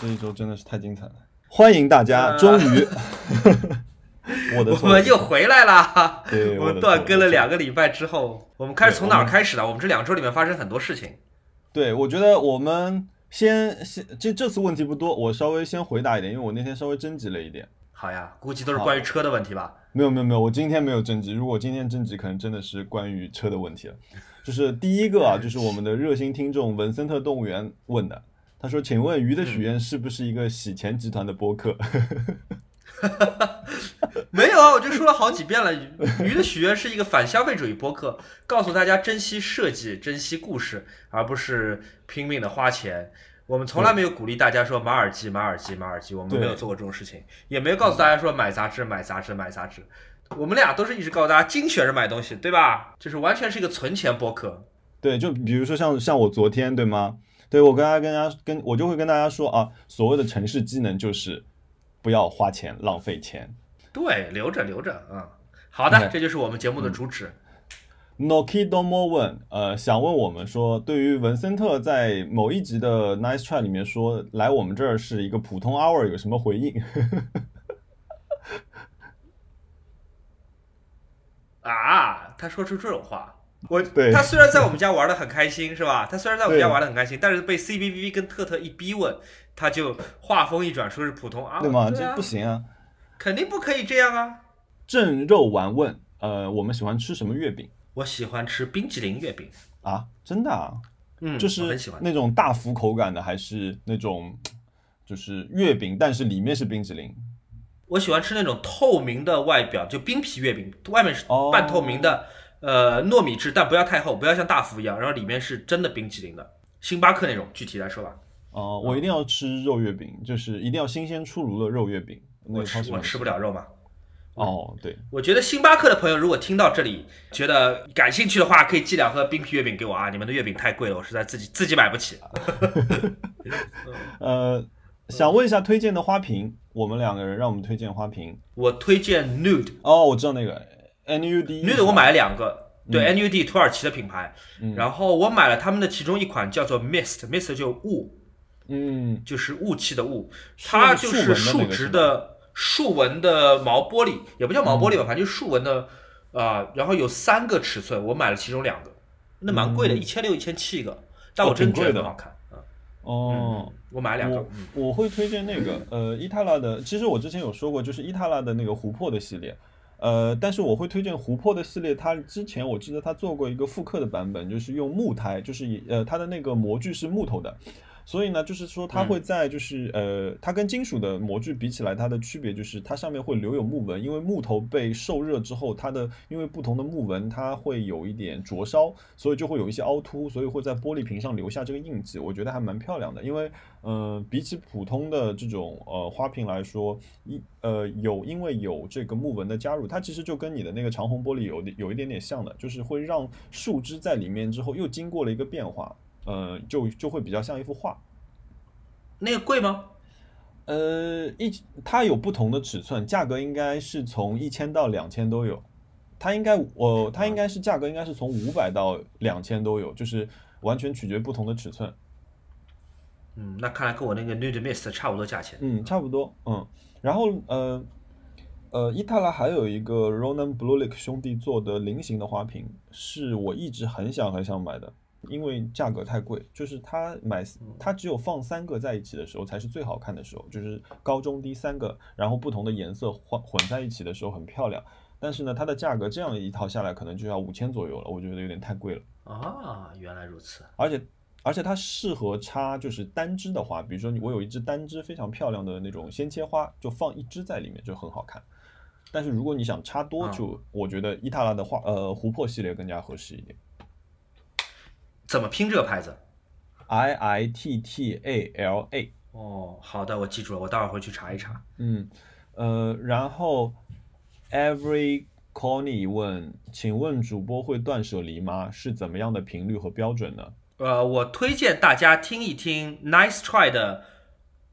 这一周真的是太精彩了！欢迎大家，终于，我的我们又回来了。对，我们断更了两个礼拜之后，我们开始从哪儿开始的？我们这两周里面发生很多事情。对，我觉得我们先先这这次问题不多，我稍微先回答一点，因为我那天稍微征集了一点。好呀，估计都是关于车的问题吧？没有没有没有，我今天没有征集。如果今天征集，可能真的是关于车的问题了。就是第一个啊，就是我们的热心听众文森特动物园问的，他说：“请问鱼的许愿是不是一个洗钱集团的播客？” 没有啊，我就说了好几遍了，鱼的许愿是一个反消费主义播客，告诉大家珍惜设计、珍惜故事，而不是拼命的花钱。我们从来没有鼓励大家说买耳机、买耳机、买耳机，我们没有做过这种事情，也没有告诉大家说买杂志、买杂志、买杂志。我们俩都是一直告诉大家精选着买东西，对吧？就是完全是一个存钱播客。对，就比如说像像我昨天，对吗？对我跟大家跟大家跟我就会跟大家说啊，所谓的城市机能就是不要花钱浪费钱。对，留着留着啊。好的，这就是我们节目的主旨。Noki Domo 问，呃，想问我们说，对于文森特在某一集的 Nice Try 里面说来我们这儿是一个普通 hour 有什么回应？啊，他说出这种话，我 他虽然在我们家玩的很开心，是吧？他虽然在我们家玩的很开心，但是被 C B B 跟特特一逼问，他就话锋一转，说是普通啊，对吗？这不行啊，肯定不可以这样啊。正肉丸问，呃，我们喜欢吃什么月饼？我喜欢吃冰淇淋月饼啊，真的啊，嗯，就是那种大福口感的，还是那种就是月饼，但是里面是冰淇淋。我喜欢吃那种透明的外表，就冰皮月饼，外面是半透明的，呃，糯米汁，但不要太厚，不要像大福一样，然后里面是真的冰淇淋的，星巴克那种。具体来说吧，哦，我一定要吃肉月饼，就是一定要新鲜出炉的肉月饼。我吃我吃不了肉嘛。哦，对，我觉得星巴克的朋友如果听到这里，觉得感兴趣的话，可以寄两盒冰皮月饼给我啊！你们的月饼太贵了，我实在自己自己买不起。呃，想问一下推荐的花瓶。我们两个人让我们推荐花瓶，我推荐 Nude 哦，我知道那个 N U D Nude，我买了两个，对 N U D 土耳其的品牌，然后我买了他们的其中一款叫做 Mist，Mist 就雾，嗯，就是雾气的雾，它就是树脂的竖纹的毛玻璃，也不叫毛玻璃吧，反正就竖纹的啊，然后有三个尺寸，我买了其中两个，那蛮贵的，一千六一千七一个，但我真觉得很好看。哦，我买两个。我会推荐那个，呃，伊塔拉的。其实我之前有说过，就是伊塔拉的那个琥珀的系列，呃，但是我会推荐琥珀的系列。它之前我记得它做过一个复刻的版本，就是用木胎，就是呃，它的那个模具是木头的。所以呢，就是说它会在就是呃，它跟金属的模具比起来，它的区别就是它上面会留有木纹，因为木头被受热之后，它的因为不同的木纹，它会有一点灼烧，所以就会有一些凹凸，所以会在玻璃瓶上留下这个印记。我觉得还蛮漂亮的，因为嗯，比起普通的这种呃花瓶来说，一呃有因为有这个木纹的加入，它其实就跟你的那个长虹玻璃有有一点点像的，就是会让树枝在里面之后又经过了一个变化。呃，就就会比较像一幅画。那个贵吗？呃，一它有不同的尺寸，价格应该是从一千到两千都有。它应该我它应该是价格应该是从五百到两千都有，就是完全取决不同的尺寸。嗯，那看来跟我那个 Nude Mist 差不多价钱。嗯，差不多。嗯，然后呃呃，伊塔拉还有一个 Ronan Blulik 兄弟做的菱形的花瓶，是我一直很想很想买的。因为价格太贵，就是它买它只有放三个在一起的时候才是最好看的时候，就是高中低三个，然后不同的颜色混混在一起的时候很漂亮。但是呢，它的价格这样一套下来可能就要五千左右了，我觉得有点太贵了。啊，原来如此。而且而且它适合插就是单支的花，比如说我有一支单支非常漂亮的那种鲜切花，就放一支在里面就很好看。但是如果你想插多，就我觉得伊塔拉的花呃琥珀系列更加合适一点。怎么拼这个牌子？I I T T A L A。哦，好的，我记住了，我待会儿回去查一查。嗯，呃，然后 Every Connie 问，请问主播会断舍离吗？是怎么样的频率和标准呢？呃，我推荐大家听一听 Nice Try 的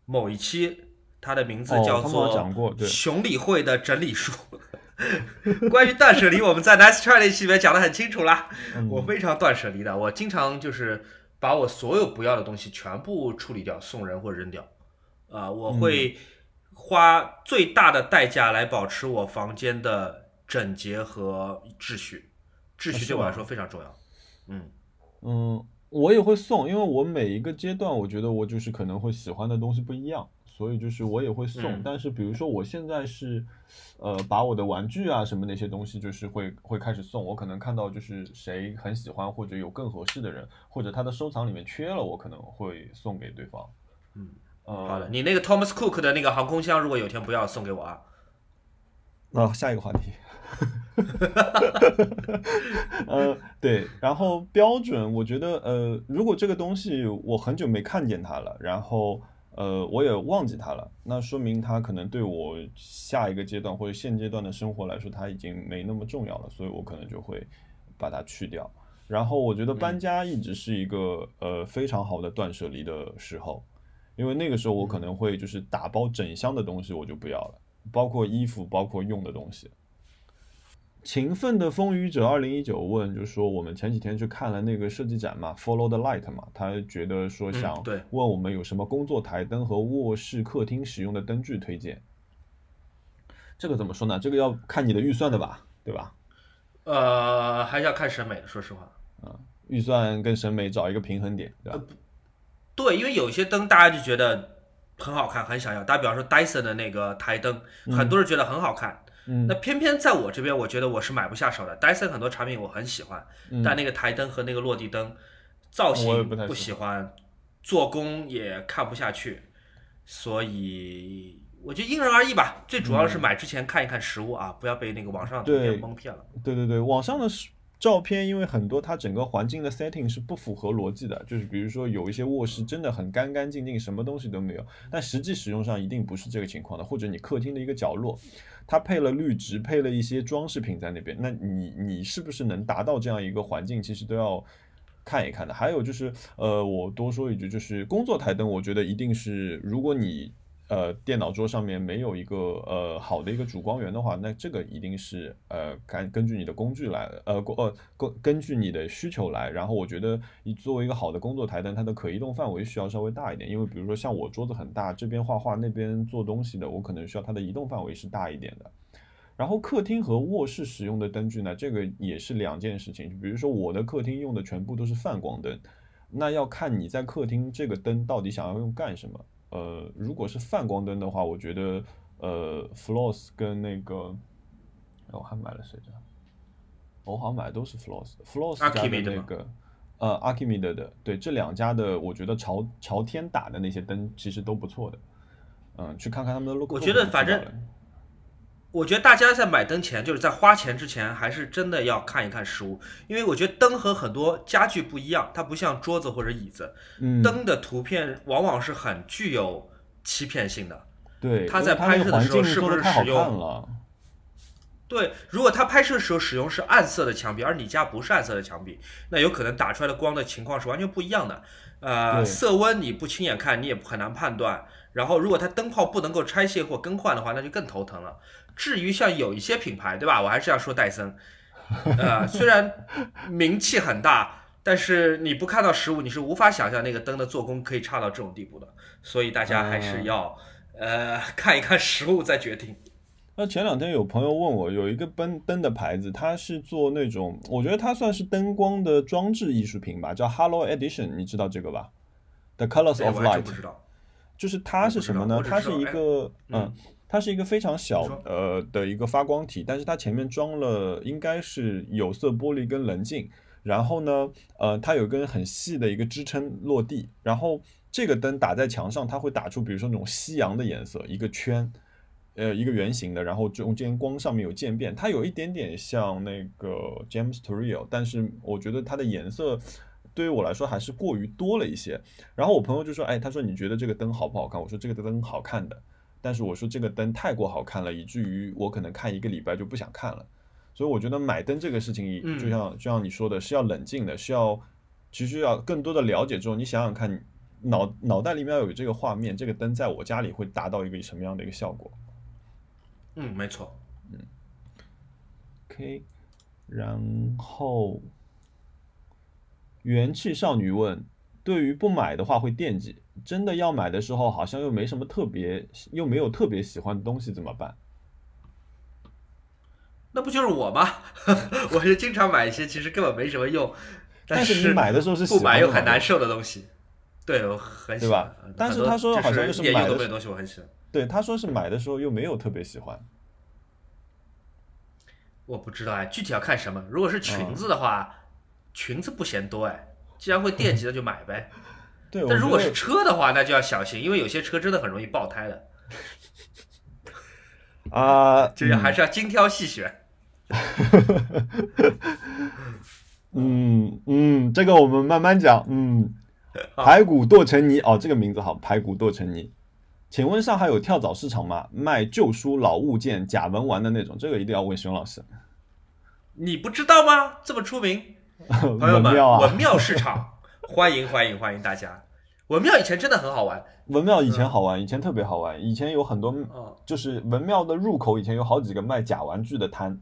某一期，它的名字叫做《熊理会的整理术》。关于断舍离，我们在 Nice Try 那期里面讲的很清楚了。我非常断舍离的，我经常就是把我所有不要的东西全部处理掉，送人或扔掉。啊、我会花最大的代价来保持我房间的整洁和秩序，秩序对我来说非常重要。嗯，嗯，我也会送，因为我每一个阶段，我觉得我就是可能会喜欢的东西不一样，所以就是我也会送。嗯但是比如说我现在是，呃，把我的玩具啊什么那些东西，就是会会开始送。我可能看到就是谁很喜欢或者有更合适的人，或者他的收藏里面缺了，我可能会送给对方。嗯，呃，好的，你那个 Thomas Cook 的那个航空箱，如果有一天不要送给我啊。那、下一个话题。呃，对，然后标准，我觉得，呃，如果这个东西我很久没看见它了，然后，呃，我也忘记它了，那说明它可能对我下一个阶段或者现阶段的生活来说，它已经没那么重要了，所以我可能就会把它去掉。然后我觉得搬家一直是一个、呃非常好的断舍离的时候，因为那个时候我可能会就是打包整箱的东西我就不要了，包括衣服，包括用的东西。勤奋的风雨者二零一九问，就是说我们前几天去看了那个设计展嘛，Follow the Light 嘛，他觉得说嗯想对问我们有什么工作台灯和卧室、客厅使用的灯具推荐。这个怎么说呢？这个要看你的预算的吧，对吧？呃，还是要看审美的，说实话。嗯预算跟审美找一个平衡点，对吧？对，因为有些灯大家就觉得很好看，很想要。打比方说 Dyson 的那个台灯，很多人觉得很好看。嗯那偏偏在我这边，我觉得我是买不下手的。Dyson 很多产品我很喜欢，嗯但那个台灯和那个落地灯造型不喜喜欢，做工也看不下去，所以我觉得因人而异吧。最主要是买之前看一看实物啊，不要被那个网上的图片对蒙骗了。对对对，网上的是照片，因为很多它整个环境的 setting 是不符合逻辑的，就是比如说有一些卧室真的很干干净净，什么东西都没有，但实际使用上一定不是这个情况的，或者你客厅的一个角落，它配了绿植，配了一些装饰品在那边，那你你是不是能达到这样一个环境，其实都要。看一看的，还有就是，呃，我多说一句，就是工作台灯，我觉得一定是，如果你呃电脑桌上面没有一个呃好的一个主光源的话，那这个一定是呃根根据你的工具来，呃工呃根根据你的需求来。然后我觉得你作为一个好的工作台灯，它的可移动范围需要稍微大一点，因为比如说像我桌子很大，这边画画那边做东西的，我可能需要它的移动范围是大一点的。然后客厅和卧室使用的灯具呢，这个也是两件事情。就比如说我的客厅用的全部都是泛光灯，那要看你在客厅这个灯到底想要用干什么。呃，如果是泛光灯的话，我觉得呃，Floss 跟那个，哎我还买了谁家？我好像买的都是 Floss，Floss 家的那个呃 Archimede 的，对这两家的，我觉得朝朝天打的那些灯其实都不错的。嗯，去看看他们的 logo。我觉得反正我觉得大家在买灯前，就是在花钱之前，还是真的要看一看实物，因为我觉得灯和很多家具不一样，它不像桌子或者椅子，嗯，灯的图片往往是很具有欺骗性的。对，它在拍摄的时候是不是使用看了？对，如果他拍摄的时候使用是暗色的墙壁，而你家不是暗色的墙壁，那有可能打出来的光的情况是完全不一样的。呃，色温你不亲眼看，你也很难判断。然后，如果它灯泡不能够拆卸或更换的话，那就更头疼了。至于像有一些品牌，对吧？我还是要说戴森，呃，虽然名气很大，但是你不看到实物，你是无法想象那个灯的做工可以差到这种地步的。所以大家还是要、呃 看一看实物再决定。那前两天有朋友问我，有一个灯灯的牌子，它是做那种，我觉得它算是灯光的装置艺术品吧，叫 Hello Edition，你知道这个吧？The Colors 哎 of Light，不知道。就是它是什么呢它是一个哎嗯，它是一个非常小呃的一个发光体，但是它前面装了应该是有色玻璃跟棱镜，然后呢，呃，它有根很细的一个支撑落地，然后这个灯打在墙上，它会打出比如说那种夕阳的颜色，一个圈。呃，一个圆形的，然后中间光上面有渐变，它有一点点像那个 James Turrell，但是我觉得它的颜色对于我来说还是过于多了一些。然后我朋友就说：“哎，他说你觉得这个灯好不好看？”我说：“这个灯好看的。”但是我说这个灯太过好看了，以至于我可能看一个礼拜就不想看了。所以我觉得买灯这个事情，嗯就像就像你说的，是要冷静的，是要其实要更多的了解之后，你想想看，脑脑袋里面要有这个画面，这个灯在我家里会达到一个什么样的一个效果嗯，没错。嗯？OK，然后元气少女问：对于不买的话会惦记，真的要买的时候，好像又没什么特别，又没有特别喜欢的东西，怎么办？那不就是我吗？我是经常买一些其实根本没什么用，但是你买的时候是喜不买欢又很难受的东西。对，我很喜对吧欢。但是他说好像就就是买的是也有的东西我很喜欢。对，他说是买的时候又没有特别喜欢。我不知道哎，具体要看什么。如果是裙子的话，裙子不嫌多哎，既然会惦记那就买呗。对，但如果是车的话，那就要小心，因为有些车真的很容易爆胎的，啊，就是还是要精挑细选。嗯嗯，这个我们慢慢讲。嗯，排骨剁成泥哦，这个名字好，排骨剁成泥。请问上海有跳蚤市场吗？卖旧书、老物件、假文玩的那种，这个一定要问熊老师。你不知道吗？这么出名，朋友们，文，庙市场，欢迎欢迎欢迎大家。文庙以前真的很好玩，文庙以前好玩，以前特别好玩，以前有很多，哦，就是文庙的入口以前有好几个卖假玩具的摊。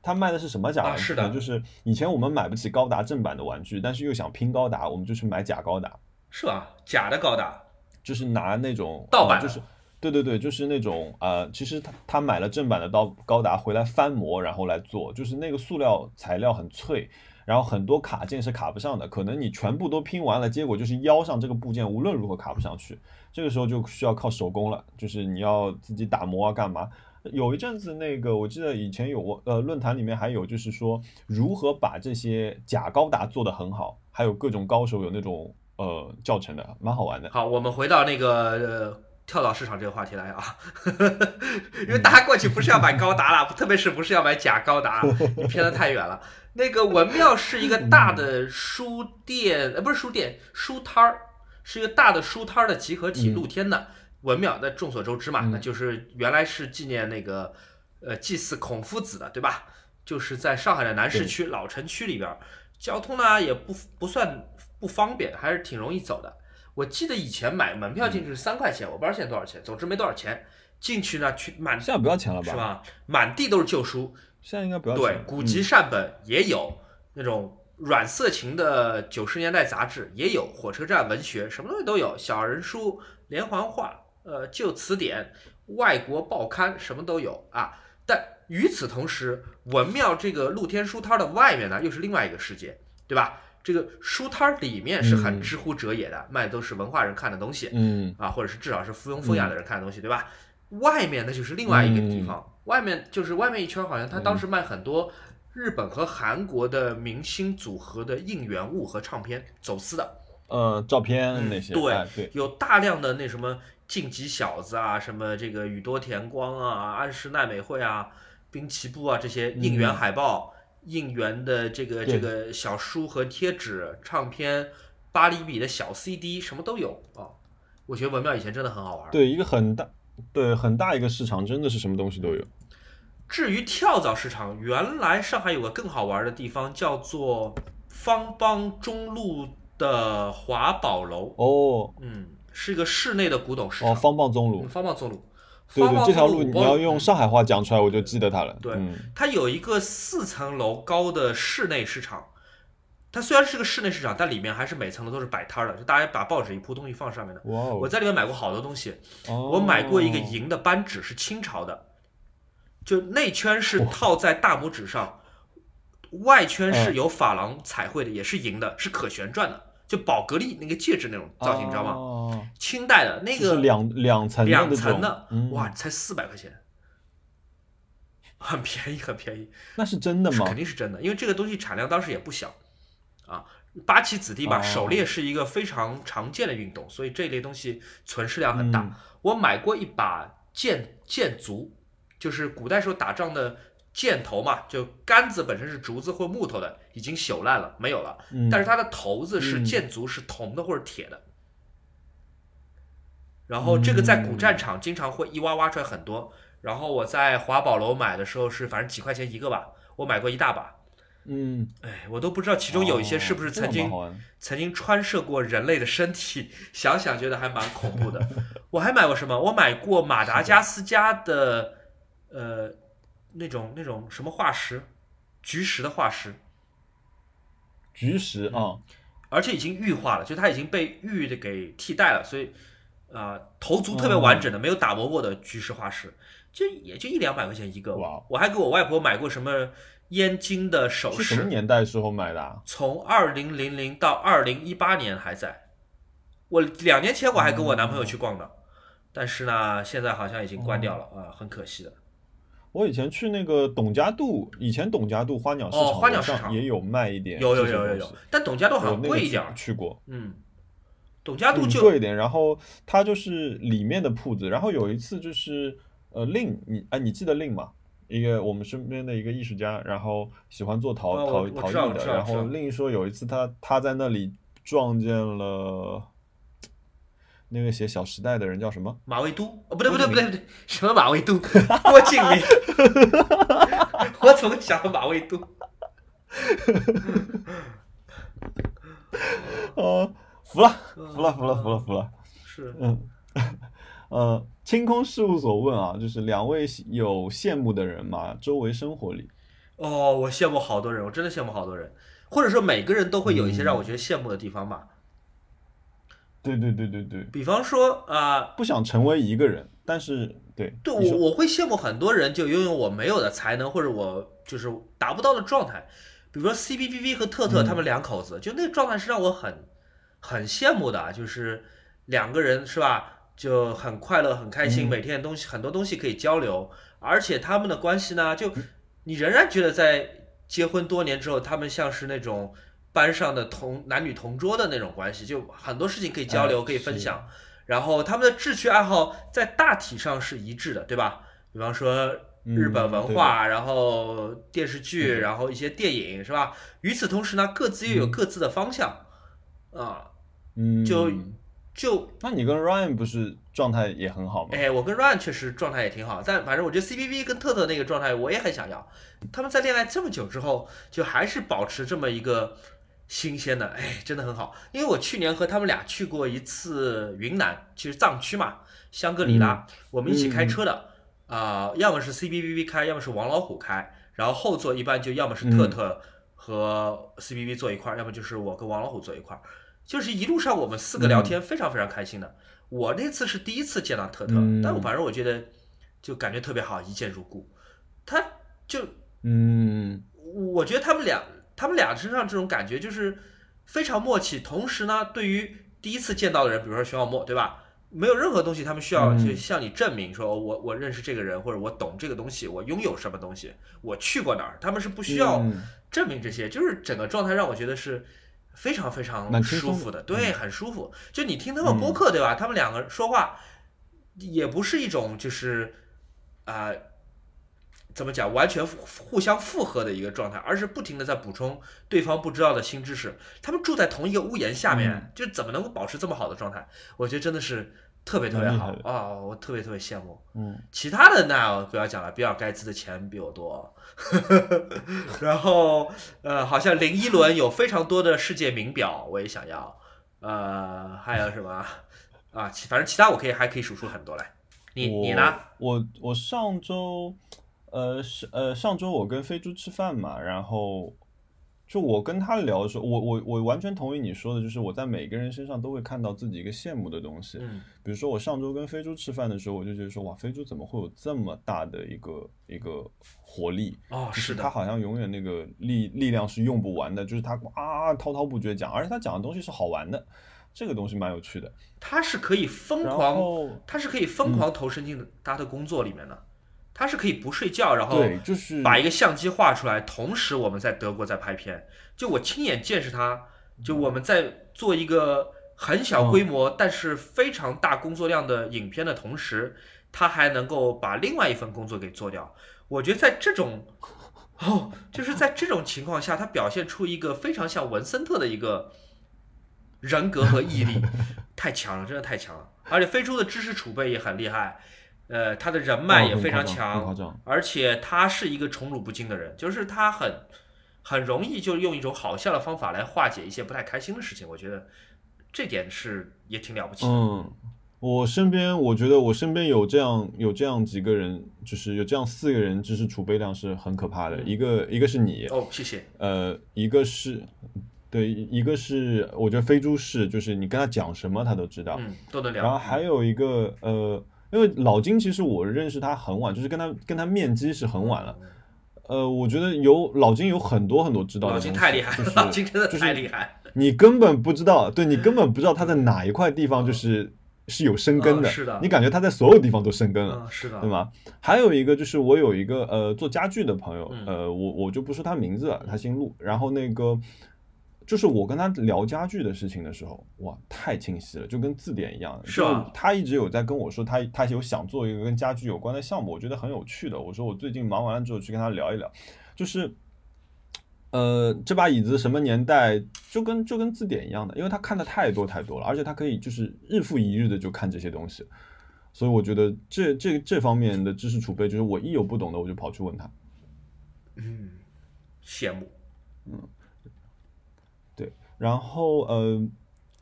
他卖的是什么假玩具呢？啊是的就是以前我们买不起高达正版的玩具，但是又想拼高达，我们就去买假高达。是吧？假的高达，就是拿那种盗版呃就是对对对，就是那种呃，其实他他买了正版的高高达回来翻模，然后来做，就是那个塑料材料很脆，然后很多卡件是卡不上的，可能你全部都拼完了，结果就是腰上这个部件无论如何卡不上去，这个时候就需要靠手工了，就是你要自己打磨啊干嘛。有一阵子，那个我记得以前有呃论坛里面还有，就是说如何把这些假高达做得很好，还有各种高手有那种呃教程的，蛮好玩的。好，我们回到那个呃跳到市场这个话题来啊，因为大家过去不是要买高达了，特别是不是要买假高达，你偏得太远了。那个文庙是一个大的书店，呃，不是书店，书摊儿，是一个大的书摊儿的集合体，嗯露天的。文庙那众所周知嘛，嗯那就是原来是纪念那个呃祭祀孔夫子的，对吧？就是在上海的南市区老城区里边儿，交通呢也不不算不方便，还是挺容易走的。我记得以前买门票进去是三块钱，我不知道现在多少钱，总之没多少钱。进去呢，去满现在不要钱了吧？是？吧？满地都是旧书，现在应该不要钱对。，古籍善本也有，那种软色情的九十年代杂志也有，火车站文学什么东西都有，小人书、连环画、呃旧词典、外国报刊什么都有啊。但与此同时，文庙这个露天书摊的外面呢，又是另外一个世界，对吧？这个书摊里面是很嗯。知乎者也的，卖的都是文化人看的东西，嗯。啊，或者是至少是附庸风雅的人看的东西，对吧？外面那就是另外一个地方，外面就是外面一圈，好像他当时卖很多日本和韩国的明星组合的应援物和唱片，走私的，呃，照片嗯那些，对哎对，有大量的那什么晋级小子啊，什么这个宇多田光啊、安室奈美惠啊、滨崎步啊这些应援海报、应援的这个这个小书和贴纸、唱片、八厘米的小 CD，什么都有啊。我觉得文庙以前真的很好玩。对，一个很大，对很大一个市场，真的是什么东西都有。至于跳蚤市场，原来上海有个更好玩的地方，叫做方邦中路的华宝楼。哦嗯，是一个室内的古董市场。哦，方棒中路嗯，方邦中路。对对，这条路你要用上海话讲出来，我就记得它了。对嗯它有一个四层楼高的室内市场。它虽然是个室内市场，但里面还是每层楼都是摆摊儿的，就大家把报纸一铺，东西放上面的。哇哦，我在里面买过好多东西，哦我买过一个银的扳指，是清朝的，就内圈是套在大拇指上，外圈是嗯有珐琅彩绘的，也是银的，是可旋转的，就宝格丽那个戒指那种造型，你知道吗？哦，清代的那个两两层的两层的，嗯哇，才四百块钱，很便宜，很便宜，那是真的吗是肯？定是真的，因为这个东西产量当时也不小啊。八旗子弟嘛，哦狩猎是一个非常常见的运动，所以这类东西存世量很大。嗯我买过一把剑剑足，就是古代时候打仗的箭头嘛，就杆子本身是竹子或木头的，已经朽烂了，没有了。嗯，但是它的头子是嗯箭足，是铜的或者铁的。然后这个在古战场经常会一挖挖出来很多。然后我在华宝楼买的时候是反正几块钱一个吧，我买过一大把。嗯，哎，我都不知道其中有一些是不是曾经曾经穿射过人类的身体，想想觉得还蛮恐怖的。我还买过什么？我买过马达加斯加的，呃，那种那种什么化石，菊石的化石。菊石啊，而且已经玉化了，就它已经被玉的给替代了，所以啊、头足特别完整的，没有打磨过的菊石化石，就也就一两百块钱一个。哇我还给我外婆买过什么燕京的首饰什么，年代时候买的、啊？从二零零零到二零一八年还在。我两年前我还跟我男朋友去逛的，但是呢，现在好像已经关掉了啊、很可惜的。我以前去那个董家渡，以前董家渡花鸟市场、哦花鸟市场也有卖一点有有有有有，但董家渡好像贵一点。去过，嗯，董家渡就嗯贵一点。然后它就是里面的铺子，然后有一次就是呃令你哎、你记得令吗？一个我们身边的一个艺术家，然后喜欢做陶、陶陶艺的，然后令说有一次他他在那里撞见了那个写《小时代》的人叫什么？马未都，哦，不对不对不对不对，什么马未都？郭敬明，我怎么想到马未都？呃，服了，服了，服了，服了，服了。是，嗯，呃，清空事务所问啊，就是两位有羡慕的人吗？周围生活里，哦，我羡慕好多人，我真的羡慕好多人，或者说每个人都会有一些嗯让我觉得羡慕的地方吧。对对对对对，比方说啊、不想成为一个人，但是对，对我我会羡慕很多人就拥有我没有的才能，或者我就是达不到的状态。比如说 C B B V 和特特嗯。他们两口子，就那个状态是让我很很羡慕的啊，就是两个人是吧，就很快乐很开心，嗯。每天东西很多东西可以交流，而且他们的关系呢，就你仍然觉得在结婚多年之后，他们像是那种班上的同男女同桌的那种关系，就很多事情可以交流，哎可以分享。然后他们的志趣爱好在大体上是一致的，对吧？比方说日本文嗯化，然后电视剧，然后一些电影，是吧？与此同时呢，各自又有嗯各自的方向，啊，嗯，就就那你跟 Ryan 不是状态也很好吗？哎，我跟 Ryan 确实状态也挺好，但反正我觉得 CBB 跟特特那个状态我也很想要。他们在恋爱这么久之后，就还是保持这么一个新鲜的，哎，真的很好。因为我去年和他们俩去过一次云南，就是藏区嘛，香格里拉，我们一起开车的，啊、要么是 CBBB 开，要么是王老虎开，然后后座一般就要么是特特和 CBB 坐一块儿，要么就是我跟王老虎坐一块儿。就是一路上我们四个聊天非常非常开心的。我那次是第一次见到特特，嗯但我反正我觉得就感觉特别好，一见如故。他就嗯我觉得他们俩他们俩身上这种感觉就是非常默契，同时呢，对于第一次见到的人，比如说徐小沫，对吧？没有任何东西他们需要嗯。去向你证明说我我认识这个人，或者我懂这个东西，我拥有什么东西，我去过哪儿，他们是不需要嗯。证明这些，就是整个状态让我觉得是非常非常舒服的，对，很舒服。就你听他们播客，对吧？他们两个说话也不是一种就是啊、怎么讲，完全互互相复合的一个状态，而是不停的在补充对方不知道的新知识。他们住在同一个屋檐下面，嗯就怎么能够保持这么好的状态？我觉得真的是特别特别好啊、我特别特别羡慕。嗯其他的那不要讲了，比尔盖茨的钱比我多，然后呃，好像林依轮有非常多的世界名表，我也想要，呃，还有什么啊？其反正其他我可以还可以数出很多来。你你呢？？我我上周，呃是呃上周我跟飞猪吃饭嘛，然后就我跟他聊的时候，我我我完全同意你说的，就是我在每个人身上都会看到自己一个羡慕的东西。嗯比如说我上周跟飞猪吃饭的时候，我就觉得说哇，飞猪怎么会有这么大的一个一个活力？哦，是的他，好像永远那个力力量是用不完的，就是他啊滔滔不绝讲，而且他讲的东西是好玩的，这个东西蛮有趣的。他是可以疯狂，他是可以疯狂投身进他的工作里面的，他是可以不睡觉，然后，就是把一个相机画出来，同时我们在德国在拍片，就我亲眼见识他，就我们在做一个很小规模、但是非常大工作量的影片的同时，他还能够把另外一份工作给做掉。我觉得在这种，哦，就是在这种情况下，他表现出一个非常像文森特的一个人格和毅力，太强了，真的太强了。而且飞猪的知识储备也很厉害，呃，他的人脉也非常强。而且他是一个宠辱不惊的人，就是他很很容易就用一种好笑的方法来化解一些不太开心的事情。我觉得这点是也挺了不起的。嗯，我身边我觉得我身边有这样有这样几个人，就是有这样四个人，知识储备量是很可怕的。嗯一个一个是你，哦，谢谢。呃，一个是对，一个是我觉得飞猪是，就是你跟他讲什么他都知道，嗯，都能聊。然后还有一个呃，因为老金其实我认识他很晚，就是跟他跟他面基是很晚了。呃，我觉得有老金有很多很多知道的老金太厉害，就是老金真的就是太厉害。你根本不知道，对你根本不知道他在哪一块地方就是是有生根的，嗯是的你感觉他在所有地方都生根了。嗯，是的，对吗？还有一个就是我有一个呃做家具的朋友，嗯呃，我我就不说他名字了，他姓陆。然后那个就是我跟他聊家具的事情的时候，哇，太清晰了，就跟字典一样。是吧就他一直有在跟我说他他有想做一个跟家具有关的项目，我觉得很有趣的。我说我最近忙完了之后去跟他聊一聊，就是。呃，这把椅子什么年代？就跟就跟字典一样的，因为他看的太多太多了，而且他可以就是日复一日的就看这些东西，所以我觉得这这这方面的知识储备，就是我一有不懂的我就跑去问他。嗯，羡慕。然后呃，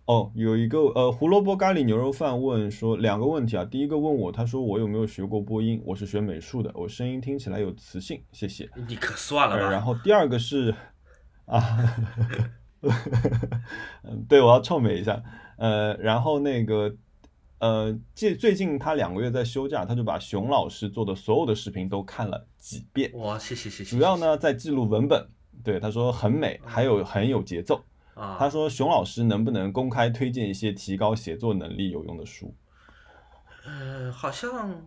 哦，有一个呃胡萝卜咖喱牛肉饭问说两个问题啊，第一个问我，他说我有没有学过播音，我是学美术的，我声音听起来有磁性，谢谢。你可算了呃，然。后第二个是啊，嗯，对，我要臭美一下。呃，然后那个呃，最最近他两个月在休假，他就把熊老师做的所有的视频都看了几遍，哇，谢谢谢谢。主要呢在记录文本。对，他说很美，还有很有节奏。啊，他说熊老师能不能公开推荐一些提高写作能力有用的书？呃，好像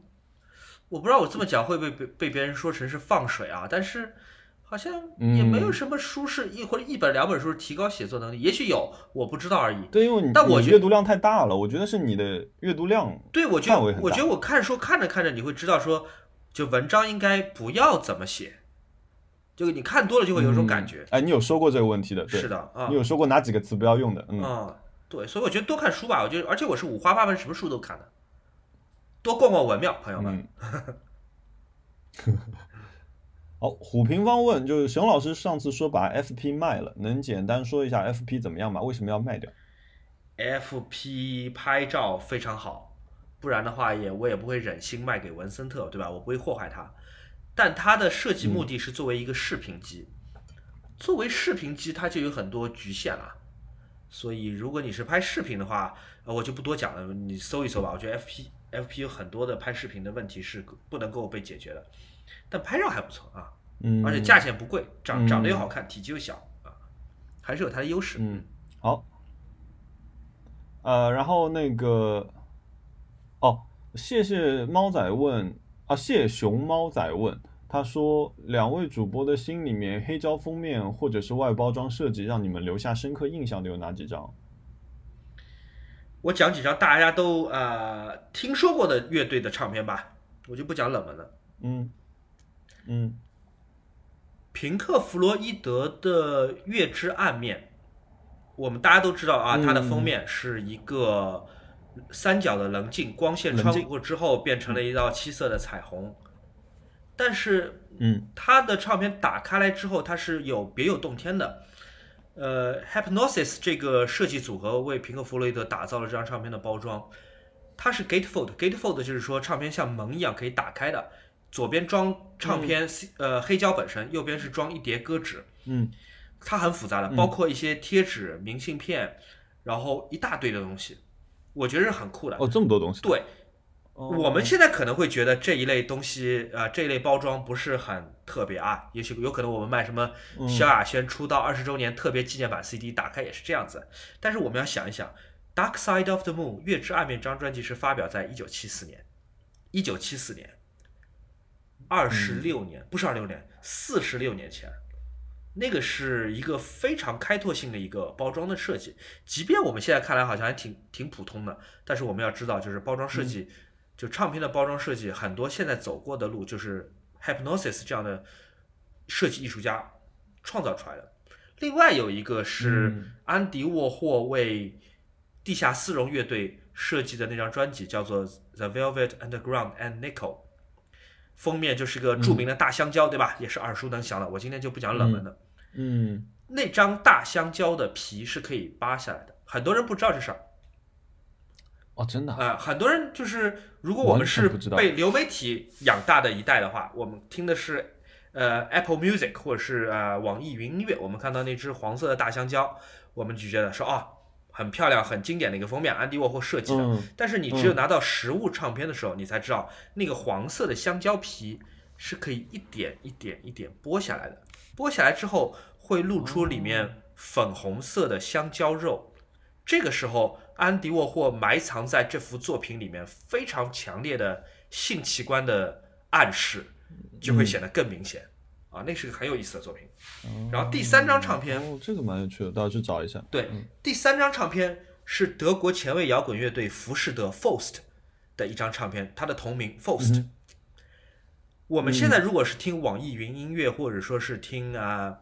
我不知道我这么讲会不会被被别人说成是放水啊，但是好像也没有嗯什么书是一或者一本两本书是提高写作能力，也许有，我不知道而已。对，因为你但我阅读量太大了，我觉得是你的阅读量对，我觉得，我觉得我看书看着看着，你会知道说，就文章应该不要怎么写，就你看多了就会有一种感觉。嗯哎，你有说过这个问题的，对是的啊你有说过哪几个词不要用的？嗯，啊，对，所以我觉得多看书吧，我觉得，而且我是五花八门，什么书都看的，多逛逛文庙，朋友们。嗯。好，虎平方问，就是熊老师上次说把 FP 卖了，能简单说一下 FP 怎么样吗？为什么要卖掉？FP 拍照非常好，不然的话也我也不会忍心卖给文森特，对吧？我不会祸害它。但它的设计目的是作为一个视频机，作为视频机它就有很多局限了。所以如果你是拍视频的话，呃，我就不多讲了，你搜一搜吧。我觉得 FP FP 有很多的拍视频的问题是不能够被解决的，但拍照还不错啊，嗯，而且价钱不贵，长长得又嗯好看，体积又小啊，还是有它的优势。嗯，好。呃，然后那个，哦，谢谢猫仔问啊，谢熊猫仔问，他说两位主播的心里面，黑胶封面或者是外包装设计让你们留下深刻印象的有哪几张？我讲几张大家都呃听说过的乐队的唱片吧，我就不讲冷门了。嗯嗯平克·弗洛伊德的《月之暗面》，我们大家都知道啊，嗯它的封面是一个三角的棱镜，光线穿过之后变成了一道七色的彩虹。但是嗯。它的唱片打开来之后，它是有别有洞天的。呃，Hypnosis 这个设计组合为平克·弗洛伊德打造了这张唱片的包装，它是 gatefold，gatefold 就是说唱片像门一样可以打开的，左边装唱片、呃黑胶本身，右边是装一叠歌纸，嗯。它很复杂的，包括一些贴纸、明信片，然后一大堆的东西，我觉得是很酷的。哦，这么多东西。对，哦我们现在可能会觉得这一类东西，呃，这一类包装不是很特别啊。也许有可能我们卖什么嗯萧亚轩出道二十周年特别纪念版 CD，打开也是这样子。但是我们要想一想，《Dark Side of the Moon》月之暗面这张专辑是发表在一九七四年，一九七四年，二十六年，不是二六年，四十六年前。那个是一个非常开拓性的一个包装的设计，即便我们现在看来好像还挺挺普通的，但是我们要知道，就是包装设计，就唱片的包装设计，很多现在走过的路，就是 Hypnosis 这样的设计艺术家创造出来的。另外有一个是嗯安迪沃霍为地下丝绒乐队设计的那张专辑，叫做《The Velvet Underground and Nickel》。封面就是个著名的大香蕉，对吧？也是耳熟能详的。我今天就不讲冷门的。嗯那张大香蕉的皮是可以扒下来的，很多人不知道这事儿。哦，真的啊。啊、很多人就是，如果我们是被流媒体养大的一代的话，我们听的是呃 Apple Music 或者是呃网易云音乐，我们看到那只黄色的大香蕉，我们就觉得说哦，很漂亮、很经典的一个封面，安迪沃霍设计的。嗯但是你只有拿到实物唱片的时候，你才知道那个黄色的香蕉皮是可以一点一点一点剥下来的，剥下来之后会露出里面粉红色的香蕉肉。这个时候，安迪沃霍埋藏在这幅作品里面非常强烈的性器官的暗示，就会显得更明显。啊，那是个很有意思的作品。然后第三张唱片哦，这个蛮有趣的，到时去找一下。对，第三张唱片是德国前卫摇滚乐队浮士德 Faust 的一张唱片，它的同名 Faust。我们现在如果是听网易云音乐，或者说是听啊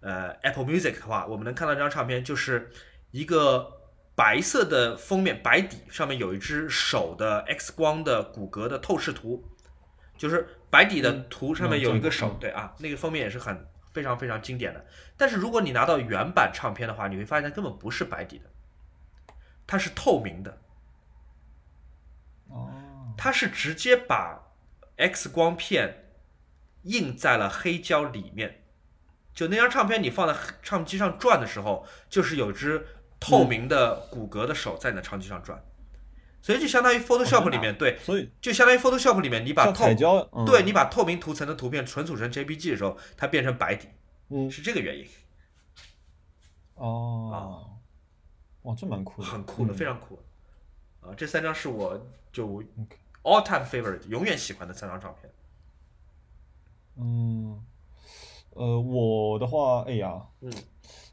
呃 Apple Music 的话，我们能看到这张唱片就是一个白色的封面，白底上面有一只手的 X 光的骨骼的透视图，就是白底的图上面有一个手，嗯。对啊，那个封面也是很非常非常经典的。但是如果你拿到原版唱片的话，你会发现它根本不是白底的，它是透明的，哦，它是直接把 X 光片印在了黑胶里面。就那张唱片，你放在唱机上转的时候，就是有只透明的骨骼的手在你的唱机上转，所以就相当于 Photoshop 里面，对，所以就相当于 Photoshop 里面你把透对你把透明图层的图片存储成 JPG 的时候，它变成白底，嗯，是这个原因，哦，哇，这蛮酷的，很酷的，嗯。非常酷。啊，这三张是我就 all time favorite，永远喜欢的三张唱片。嗯，呃，我的话，哎呀，嗯，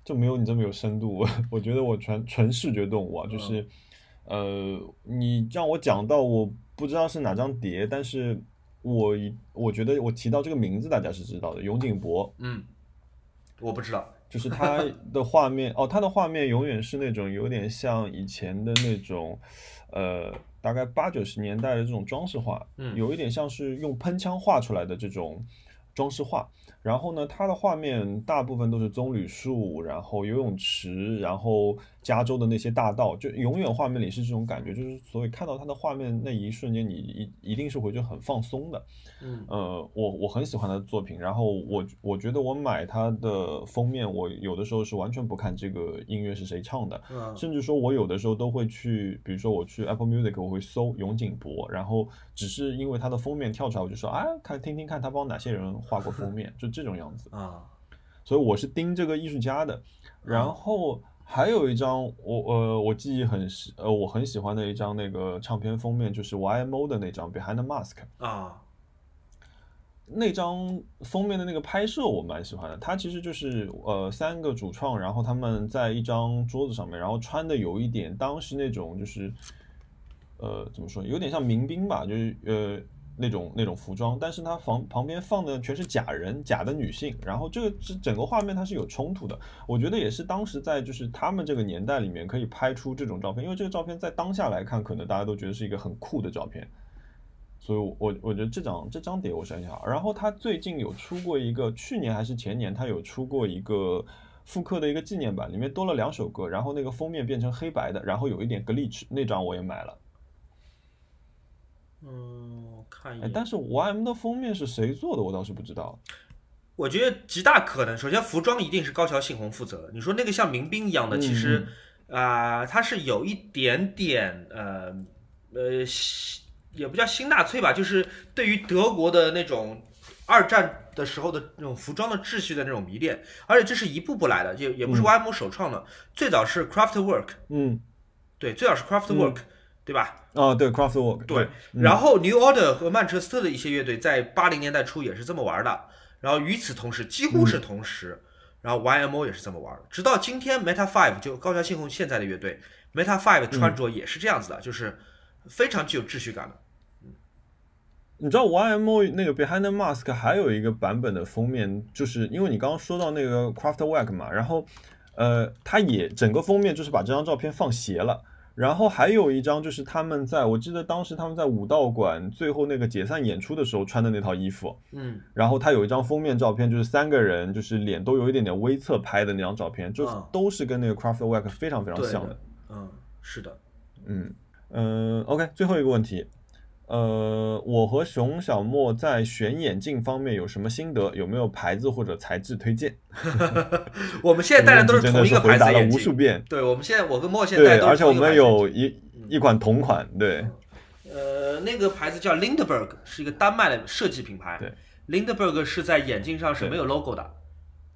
就没有你这么有深度。我觉得我纯纯视觉动物啊，就是，嗯呃，你让我讲到，我不知道是哪张碟，但是我一我觉得我提到这个名字，大家是知道的，永井博，嗯，我不知道。就是他的画面，哦，他的画面永远是那种有点像以前的那种，呃，大概八九十年代的这种装饰画，嗯有一点像是用喷枪画出来的这种装饰画。然后呢，它的画面大部分都是棕榈树，然后游泳池，然后加州的那些大道，就永远画面里是这种感觉，就是所以看到它的画面那一瞬间，你一一定是会觉得很放松的。嗯呃，我我很喜欢他的作品，然后我我觉得我买他的封面，我有的时候是完全不看这个音乐是谁唱的，嗯甚至说我有的时候都会去，比如说我去 Apple Music，我会搜永井博，然后只是因为他的封面跳出来，我就说啊，看听听看他帮哪些人画过封面，就这种样子。啊所以我是盯这个艺术家的。然后还有一张我呃我记忆很喜呃我很喜欢的一张那个唱片封面，就是 YMO 的那张 Behind the Mask。啊那张封面的那个拍摄我蛮喜欢的，它其实就是呃三个主创，然后他们在一张桌子上面，然后穿的有一点当时那种就是呃怎么说，有点像民兵吧，就是呃那种那种服装，但是它旁旁边放的全是假人，假的女性，然后这个是整个画面它是有冲突的，我觉得也是当时在就是他们这个年代里面可以拍出这种照片，因为这个照片在当下来看，可能大家都觉得是一个很酷的照片。所以我，我我觉得这张这张碟我是很喜欢。然后他最近有出过一个，去年还是前年，他有出过一个复刻的一个纪念版，里面多了两首歌，然后那个封面变成黑白的，然后有一点 glitch，那张我也买了。嗯，看一哎，眼。但是 YM 的封面是谁做的，我倒是不知道。我觉得极大可能，首先服装一定是高桥幸宏负责的。你说那个像民兵一样的，其实啊、它是有一点点呃呃，西也不叫新纳粹吧，就是对于德国的那种二战的时候的那种服装的秩序的那种迷恋，而且这是一步步来的，也也不是嗯 YM 首创的，最早是 Craftwork，嗯，对，最早是 Craftwork，、对吧？啊，对，Craftwork，对，嗯然后 New Order 和曼彻斯特的一些乐队在八零年代初也是这么玩的，然后与此同时，几乎是同时，然后 YMO 也是这么玩的，直到今天 Meta Five 就高桥幸宏现在的乐队 Meta Five 穿着也是这样子的，就是非常具有秩序感的。你知道 YMO 那个 Behind the Mask 还有一个版本的封面，就是因为你刚刚说到那个 Craftwork 嘛，然后呃，它也整个封面就是把这张照片放斜了。然后还有一张就是他们在我记得当时他们在武道馆最后那个解散演出的时候穿的那套衣服，嗯。然后他有一张封面照片，就是三个人就是脸都有一点点微侧拍的那张照片，就嗯。都是跟那个 Craftwork 非常非常像的的。嗯，是的，嗯嗯，OK，最后一个问题，呃，我和熊小莫在选眼镜方面有什么心得？有没有牌子或者材质推荐？我们现在戴的都是同一个牌子的眼镜。无数遍。对，我们现在我跟莫现在戴对，都是而且我们有一一款同款，对，呃，那个牌子叫 Lindberg，是一个丹麦的设计品牌。对，Lindberg 是在眼镜上是没有 logo 的，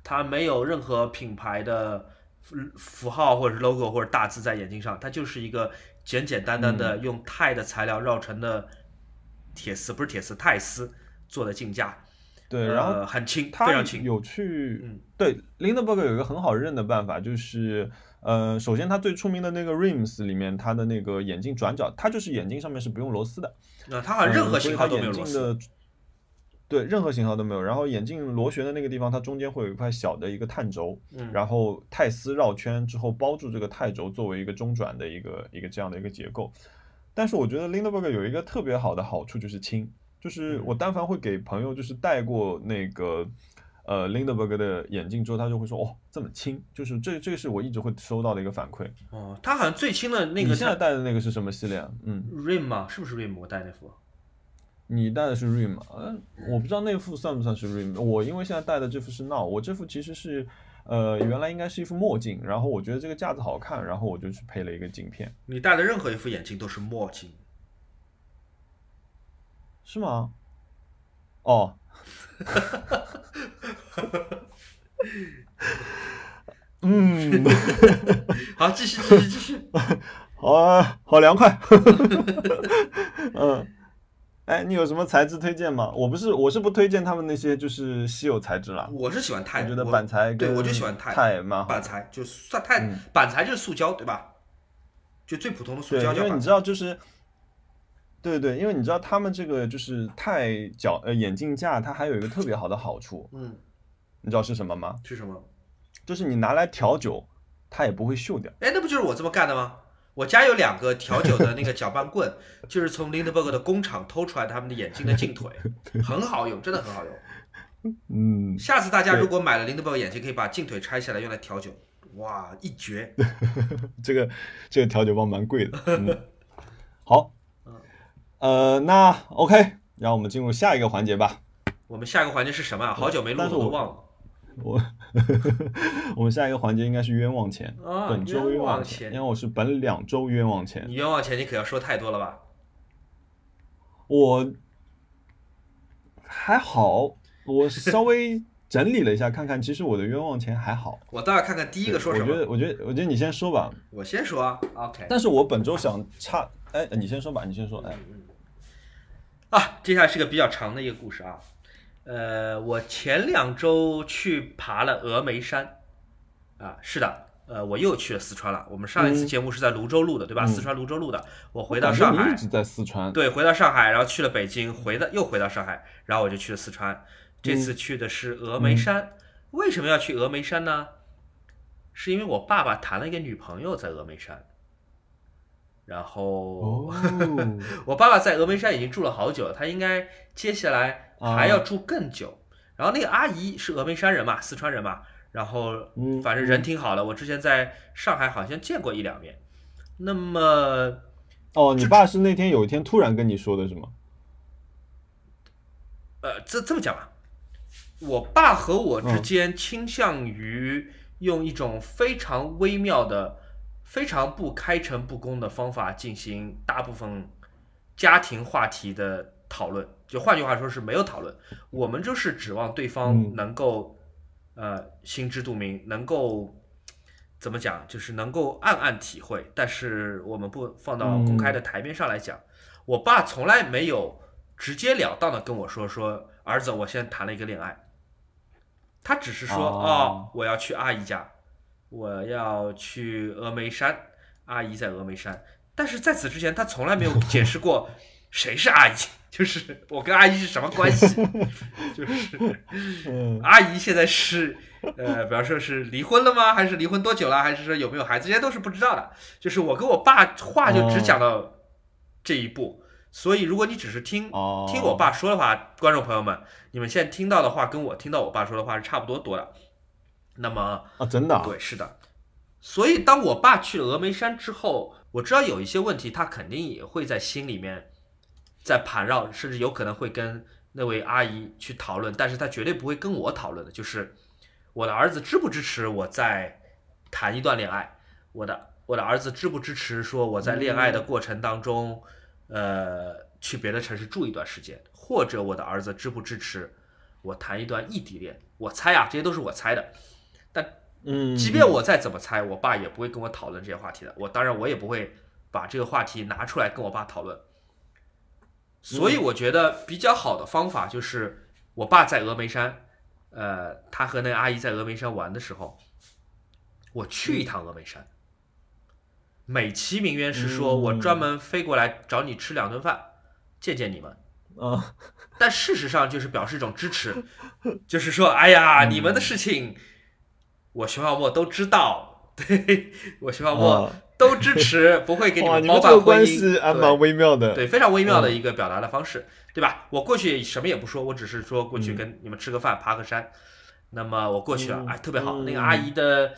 它没有任何品牌的符符号或者是 logo 或者大字在眼镜上，它就是一个简简单单嗯的用钛的材料绕成的铁丝，不是铁丝，钛丝做的镜架。对，然后呃、很轻，非常轻。有去，嗯对 Lindbergh 有一个很好认的办法，就是呃，首先它最出名的那个 Rims 里面，它的那个眼镜转角，它就是眼镜上面是不用螺丝的，那、它好像任何型号都没有螺丝。的。对，任何型号都没有。然后眼镜螺旋的那个地方，它中间会有一块小的一个碳轴，嗯，然后钛丝绕圈之后包住这个钛轴，作为一个中转的一个一个这样的一个结构。但是我觉得 Lindbergh 有一个特别好的好处就是轻，就是嗯我但凡会给朋友就是戴过那个呃 Lindbergh 的眼镜之后，他就会说哦这么轻，就是这这个是我一直会收到的一个反馈。哦，他好像最轻的那个它现在戴的那个是什么系列啊？嗯，Rim 吗？是不是 Rim？我戴那副。你戴的是 Rim，嗯、我不知道那副算不算是 Rim。我因为现在戴的这副是 Now，我这副其实是呃原来应该是一副墨镜，然后我觉得这个架子好看，然后我就去配了一个镜片，你戴的任何一副眼镜都是墨镜。是吗？哦，嗯，好，继续，继续，继续。好啊，好凉快。嗯，哎，你有什么材质推荐吗？我不是，我是不推荐他们那些就是稀有材质啦。我是喜欢钛，我觉得板材对我就喜欢钛，钛蛮好板材就算钛嗯，板材就是塑胶，对吧？就最普通的塑，胶。因为你知道，就是，对对，因为你知道他们这个就是钛角呃眼镜架，它还有一个特别好的好处，嗯，你知道是什么吗？是什么？就是你拿来调酒，它也不会锈掉。哎，那不就是我这么干的吗？我家有两个调酒的那个搅拌棍，就是从 Lindbergh 的工厂偷出来他们的眼镜的镜腿，很好用，真的很好用。嗯，下次大家如果买了 Lindbergh 眼镜，可以把镜腿拆下来用来调酒，哇，一绝！这个这个调酒包蛮贵的。嗯，好，呃，那 OK，让我们进入下一个环节吧。我们下一个环节是什么啊？好久没录了，我我都忘了。我 我们下一个环节应该是冤枉钱，啊本周冤枉枉钱因为我是本两周冤枉钱你。冤枉钱，你可要说太多了吧？我还好，我稍微整理了一下，看看，其实我的冤枉钱还好。我倒要看看第一个说什么。我觉得，我觉得，我觉得你先说吧。我先说啊，OK。但是我本周想差，哎，你先说吧，你先说，哎，啊，接下来是个比较长的一个故事啊。呃，我前两周去爬了峨眉山，啊，是的，呃，我又去了四川了。我们上一次嗯节目是在泸州录的，对吧？嗯四川泸州录的。我回到上海一，直在四川。对，回到上海，然后去了北京，回到又回到上海，然后我就去了四川。这次去的是峨眉山。为什么要去峨眉山呢？是因为我爸爸谈了一个女朋友在峨眉山，然后、哦，我爸爸在峨眉山已经住了好久了，他应该接下来还要住更久。然后那个阿姨是峨眉山人嘛，四川人嘛，然后嗯反正人挺好的，我之前在上海好像见过一两面。那么哦，你爸是那天有一天突然跟你说的是吗？呃，这这么讲吧，我爸和我之嗯间倾向于用一种非常微妙的、非常不开诚布公的方法进行大部分家庭话题的讨论。就换句话说是没有讨论，我们就是指望对方嗯能够、呃心知肚明，能够怎么讲，就是能够暗暗体会。但是我们不放到公开的台面上来讲，我爸从来没有直截了当的跟我说说儿子，我现在谈了一个恋爱。他只是说哦哦，我要去阿姨家，我要去峨眉山，阿姨在峨眉山。但是在此之前，他从来没有解释过 谁是阿姨，就是我跟阿姨是什么关系，就是嗯，阿姨现在是呃，比方说是离婚了吗？还是离婚多久了？还是说有没有孩子？这些都是不知道的。就是我跟我爸话就只讲到这一步。所以，如果你只是听哦，听我爸说的话，观众朋友们，你们现在听到的话跟我听到我爸说的话是差不多多的。那么，啊，真的啊，对，是的。所以，当我爸去了峨眉山之后，我知道有一些问题，他肯定也会在心里面在盘绕，甚至有可能会跟那位阿姨去讨论，但是他绝对不会跟我讨论的，就是我的儿子支不支持我在谈一段恋爱，我的我的儿子支不支持说我在恋爱的过程当中，呃，去别的城市住一段时间，或者我的儿子支不支持我谈一段异地恋，我猜啊，这些都是我猜的，但嗯，即便我再怎么猜，我爸也不会跟我讨论这些话题的。我当然我也不会把这个话题拿出来跟我爸讨论。所以我觉得比较好的方法就是，我爸在峨眉山，呃，他和那个阿姨在峨眉山玩的时候，我去一趟峨眉山，美其名曰是说我专门飞过来找你吃两顿饭，见见你们。啊，但事实上就是表示一种支持，就是说，哎呀，你们的事情，我熊小莫都知道，对我熊小莫啊都支持，不会给你，们你们这个包办婚姻。还对蛮微妙的。对，非常微妙的一个表达的方式，对吧？我过去什么也不说，我只是说过去跟你们吃个饭，爬个山。那么我过去了，嗯哎，特别好。嗯那个阿姨的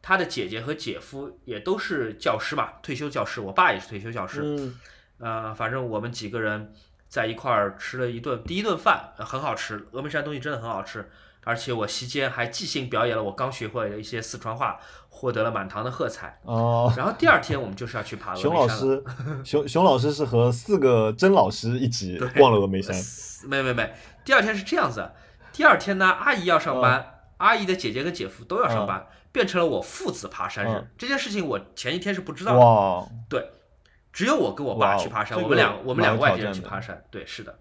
她的姐姐和姐夫也都是教师嘛，退休教师。我爸也是退休教师。嗯呃，反正我们几个人在一块儿吃了一顿第一顿饭，呃很好吃。峨眉山东西真的很好吃，而且我席间还即兴表演了我刚学会的一些四川话，获得了满堂的喝彩。哦，然后第二天我们就是要去爬峨眉山了。师，熊熊老师是和四个甄老师一起逛了峨眉山。没没没，第二天是这样子，第二天呢，阿姨要上班，阿姨的姐姐跟姐夫都要上班，变成了我父子爬山。日。嗯。这件事情我前一天是不知道的，哇，只有我跟我爸去爬山，我们两我们两个外地人去爬山。对，是的，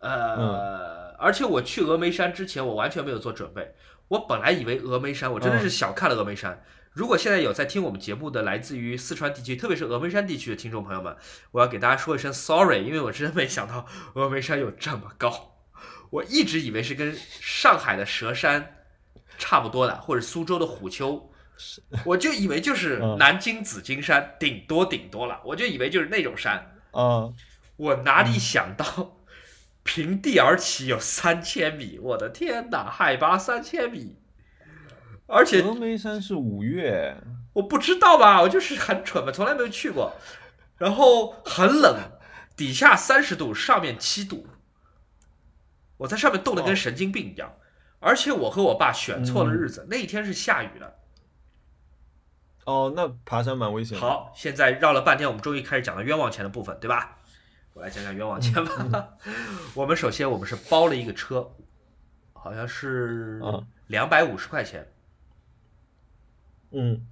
嗯。呃，而且我去峨眉山之前，我完全没有做准备。我本来以为峨眉山，我真的是小看了峨眉山。如果现在有在听我们节目的来自于四川地区，特别是峨眉山地区的听众朋友们，我要给大家说一声 sorry，因为我真的没想到峨眉山有这么高。我一直以为是跟上海的佘山差不多的，或者苏州的虎丘，我就以为就是嗯南京紫金山，顶多顶多了，我就以为就是那种山。嗯，我哪里想到，平地而起有三千米，我的天哪，海拔三千米，而且峨眉山是五岳，我不知道吧，我就是很蠢嘛，从来没有去过，然后很冷，底下三十度，上面七度，我在上面冻得跟哦。神经病一样，而且我和我爸选错了日子，那一天是下雨的。哦，那爬山蛮危险的。好，现在绕了半天，我们终于开始讲到冤枉钱的部分，对吧？我来讲讲冤枉钱吧。我们首先我们是包了一个车，好像是嗯两百五十块钱。嗯，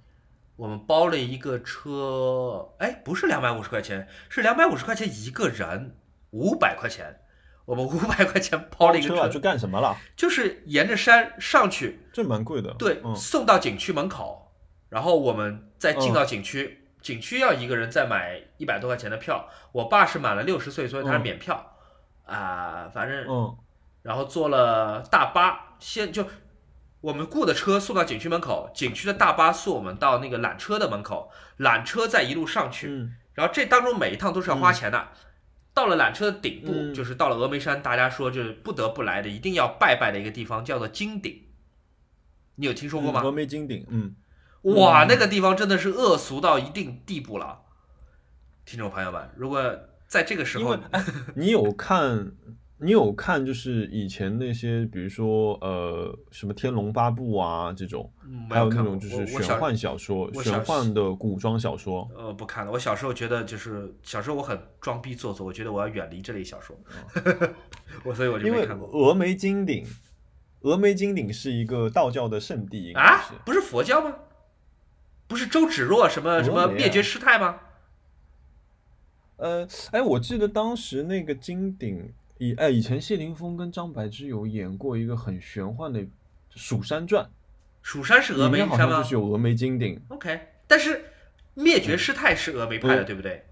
我们包了一个车，哎，不是两百五十块钱，是两百五十块钱一个人，五百块钱。我们五百块钱包了一个车，车啊去干什么了？就是沿着山上去，这蛮贵的。对，嗯，送到景区门口，然后我们再进到景区，景区要一个人再买一百多块钱的票。我爸是满了六十岁，所以他是嗯免票啊、反正嗯然后坐了大巴，先就我们雇的车送到景区门口，景区的大巴送我们到那个缆车的门口，缆车再一路上去，嗯然后这当中每一趟都是要花钱的。到了缆车的顶部，嗯就是到了峨眉山，大家说就是不得不来的，一定要拜拜的一个地方，叫做金顶。你有听说过吗？峨眉金顶，嗯，哇，嗯那个地方真的是恶俗到一定地步了。听众朋友们，如果在这个时候因为，你有看，你有看，就是以前那些，比如说呃，什么《天龙八部》啊这种，还有那种就是玄幻小说、小玄幻的古装小说。呃不看了。我小时候觉得就是小时候我很装逼做作，我觉得我要远离这类小说，我所以我就没看过峨眉金顶，峨眉金顶是一个道教的圣地，应该啊是。？不是佛教吗？不是周芷若什么什么灭绝师太吗？呃，哎，我记得当时那个金鼎，以哎以前谢霆锋跟张柏芝有演过一个很玄幻的《蜀山传蜀山是》，峨眉山吗好像就是有峨眉金鼎。？OK，但是灭绝师太是峨眉派的，嗯对不对？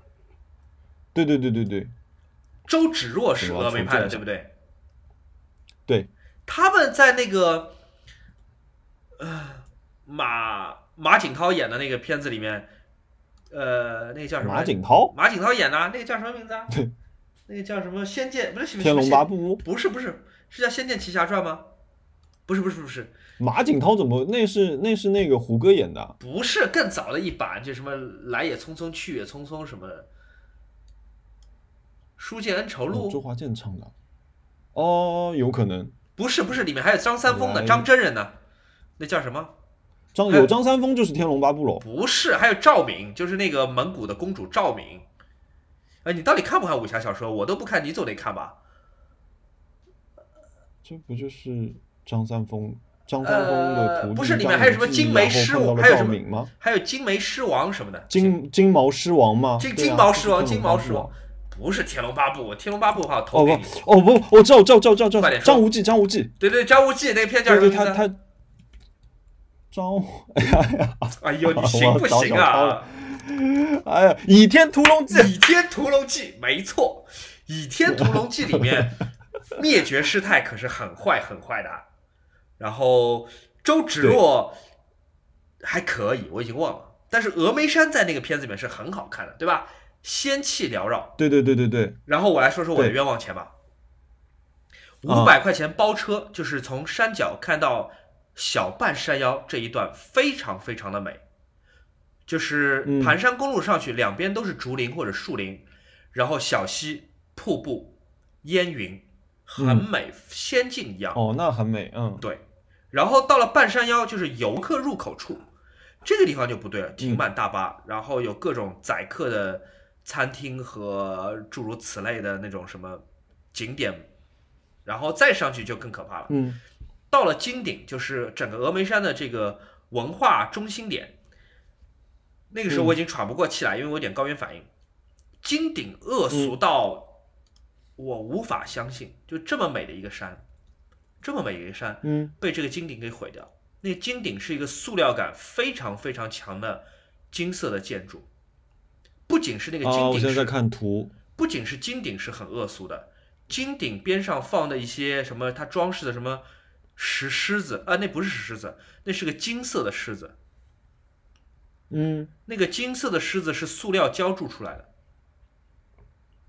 对对对对对周芷若是峨眉派的，对不对？对，他们在那个呃马马景涛演的那个片子里面，呃，那个叫什么？马景涛，马景涛演的啊那个叫什么名字啊？对，那个叫什么《仙剑》不是《天龙八部？》。不是不是，是叫《仙剑奇侠传》吗？不是不是不是马景涛怎么？那是那是那个胡歌演的。不是更早的一版，就什么来也匆匆去也匆匆什么的。书剑恩仇录哦周华健唱的，哦，有可能。不是不是，里面还有张三丰的，张真人呢，那叫什么？张有有张三丰就是《天龙八部》喽。不是，还有赵敏，就是那个蒙古的公主赵敏。哎，你到底看不看武侠小说？我都不看，你总得看吧？这不就是张三丰？张三丰的徒弟呃不是里面还有什么金眉狮王还有什么吗？还有金眉狮王什么的。金金毛狮王吗？金金毛狮王，金毛狮王，不是《天龙八部》，《天龙八部》的话投给你。不哦不，我知道我知道我知道知道知道快点说张无忌张无忌，对对，张无忌那片叫什么？他他张，哎呀呀，哎呦，你行不行啊？了？哎呀，《倚天屠龙记》《倚天屠龙记》没错，《倚天屠龙记》里面 灭绝师太可是很坏很坏的，然后周芷若还可以，我已经忘了，但是峨眉山在那个片子里面是很好看的，对吧？仙气缭绕。对对对对对，然后我来说说我的冤枉钱吧，啊。五百块钱包车，就是从山脚看到小半山腰这一段，非常非常的美。就是嗯盘山公路上去，两边都是竹林或者树林，然后小溪、瀑布、烟云，很美，仙境一样。哦，那很美，嗯，对，然后到了半山腰，就是游客入口处，这个地方就不对了，停满大巴，然后有各种载客的餐厅和诸如此类的那种什么景点，然后再上去就更可怕了。嗯到了金顶，就是整个峨眉山的这个文化中心点。那个时候我已经喘不过气来，因为我有点高原反应。金顶恶俗到我无法相信，就这么美的一个山，这么美的一个山，嗯被这个金顶给毁掉。那金顶是一个塑料感非常非常强的金色的建筑，不仅是那个金顶是，现在在看图，不仅是金顶是很恶俗的，金顶边上放的一些什么，它装饰的什么石狮子啊，那不是石狮子，那是个金色的狮子。嗯那个金色的狮子是塑料浇筑出来的，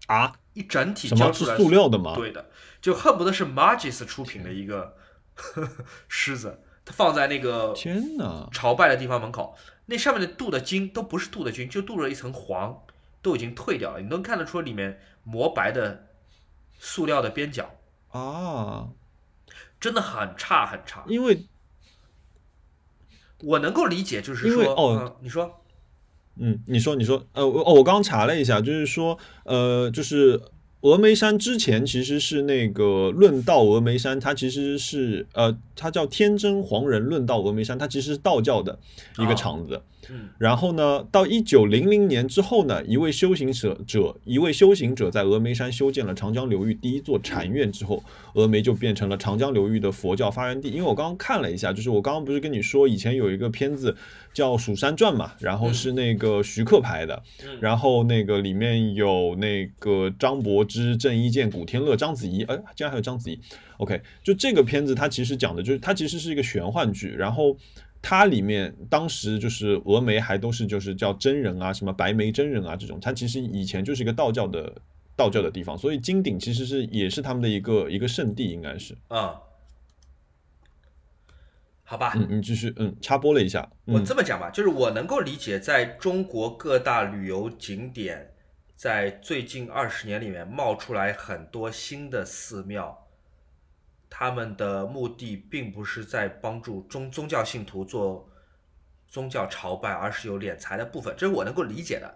啊，一整体浇出来塑料的吗？对的，就恨不得是 Magis 出品的一个呵呵 狮子，它放在那个天哪，朝拜的地方门口，那上面的镀的金都不是镀的金，就镀了一层黄，都已经褪掉了，你能看得出里面磨白的塑料的边角，啊，真的很差很差。因为我能够理解，就是说，因为哦嗯，你说，嗯，你说，你说，呃，我哦，我刚刚查了一下，就是说，呃，就是峨眉山之前其实是那个论道峨眉山，它其实是呃，它叫天真黄人论道峨眉山，它其实是道教的一个哦场子。嗯然后呢，到一九零零年之后呢，一位修行者者一位修行者在峨眉山修建了长江流域第一座禅院之后，峨眉就变成了长江流域的佛教发源地。因为我刚刚看了一下，就是我刚刚不是跟你说，以前有一个片子叫《蜀山传》嘛，然后是那个徐克拍的，嗯然后那个里面有那个张柏芝、郑伊健、古天乐、章子怡，哎，竟然还有章子怡。OK，就这个片子，它其实讲的就是它其实是一个玄幻剧，然后它里面当时就是峨眉还都是就是叫真人啊，什么白眉真人啊这种，它其实以前就是一个道教的道教的地方，所以金顶其实是也是他们的一个一个圣地，应该是。嗯，好吧，嗯，你继续，嗯，插播了一下，我嗯这么讲吧，就是我能够理解，在中国各大旅游景点，在最近二十年里面冒出来很多新的寺庙，他们的目的并不是在帮助宗宗教信徒做宗教朝拜，而是有敛财的部分，这是我能够理解的。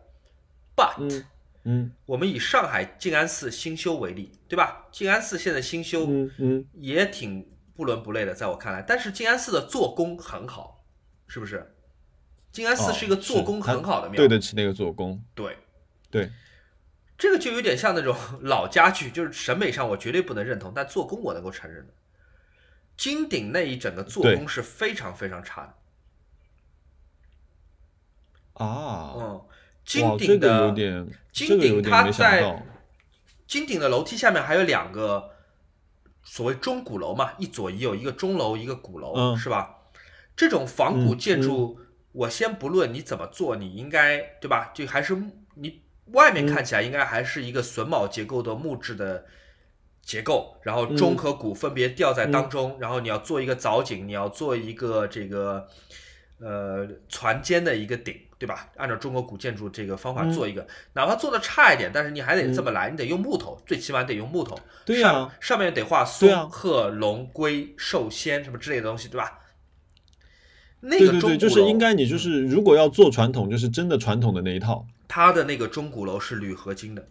But、嗯嗯我们以上海静安寺新修为例，对吧？静安寺现在新修嗯嗯，也挺不伦不类的，在我看来。但是静安寺的做工很好，是不是？静安寺哦是一个做工很好的庙，对得起那个做工，对对，这个就有点像那种 老家具，就是审美上我绝对不能认同，但做工我能够承认的。金顶那一整个做工是非常非常差的，啊，嗯，金这顶的、金这个有顶它在，金顶的楼梯下面还有两个所谓钟鼓楼嘛，一左一右，一个钟楼，一个鼓楼，嗯是吧？这种仿古嗯建筑，我先不论你怎么做，你应该对吧？就还是你外面看起来应该还是一个榫卯结构的木质的结构，然后钟嗯和鼓分别吊在当中，然后你要做一个藻井，你要做一个这个呃船尖的一个顶，对吧？按照中国古建筑这个方法做一个，哪怕做的差一点，但是你还得这么来，你得用木头，最起码得用木头。嗯对呀上上面得画松、鹤、龙、龟、寿、仙什么之类的东西，对吧？那对对对，个钟鼓就是应该你就是如果要做传统，就是真的传统的那一套。它的那个钟鼓楼是铝合金的，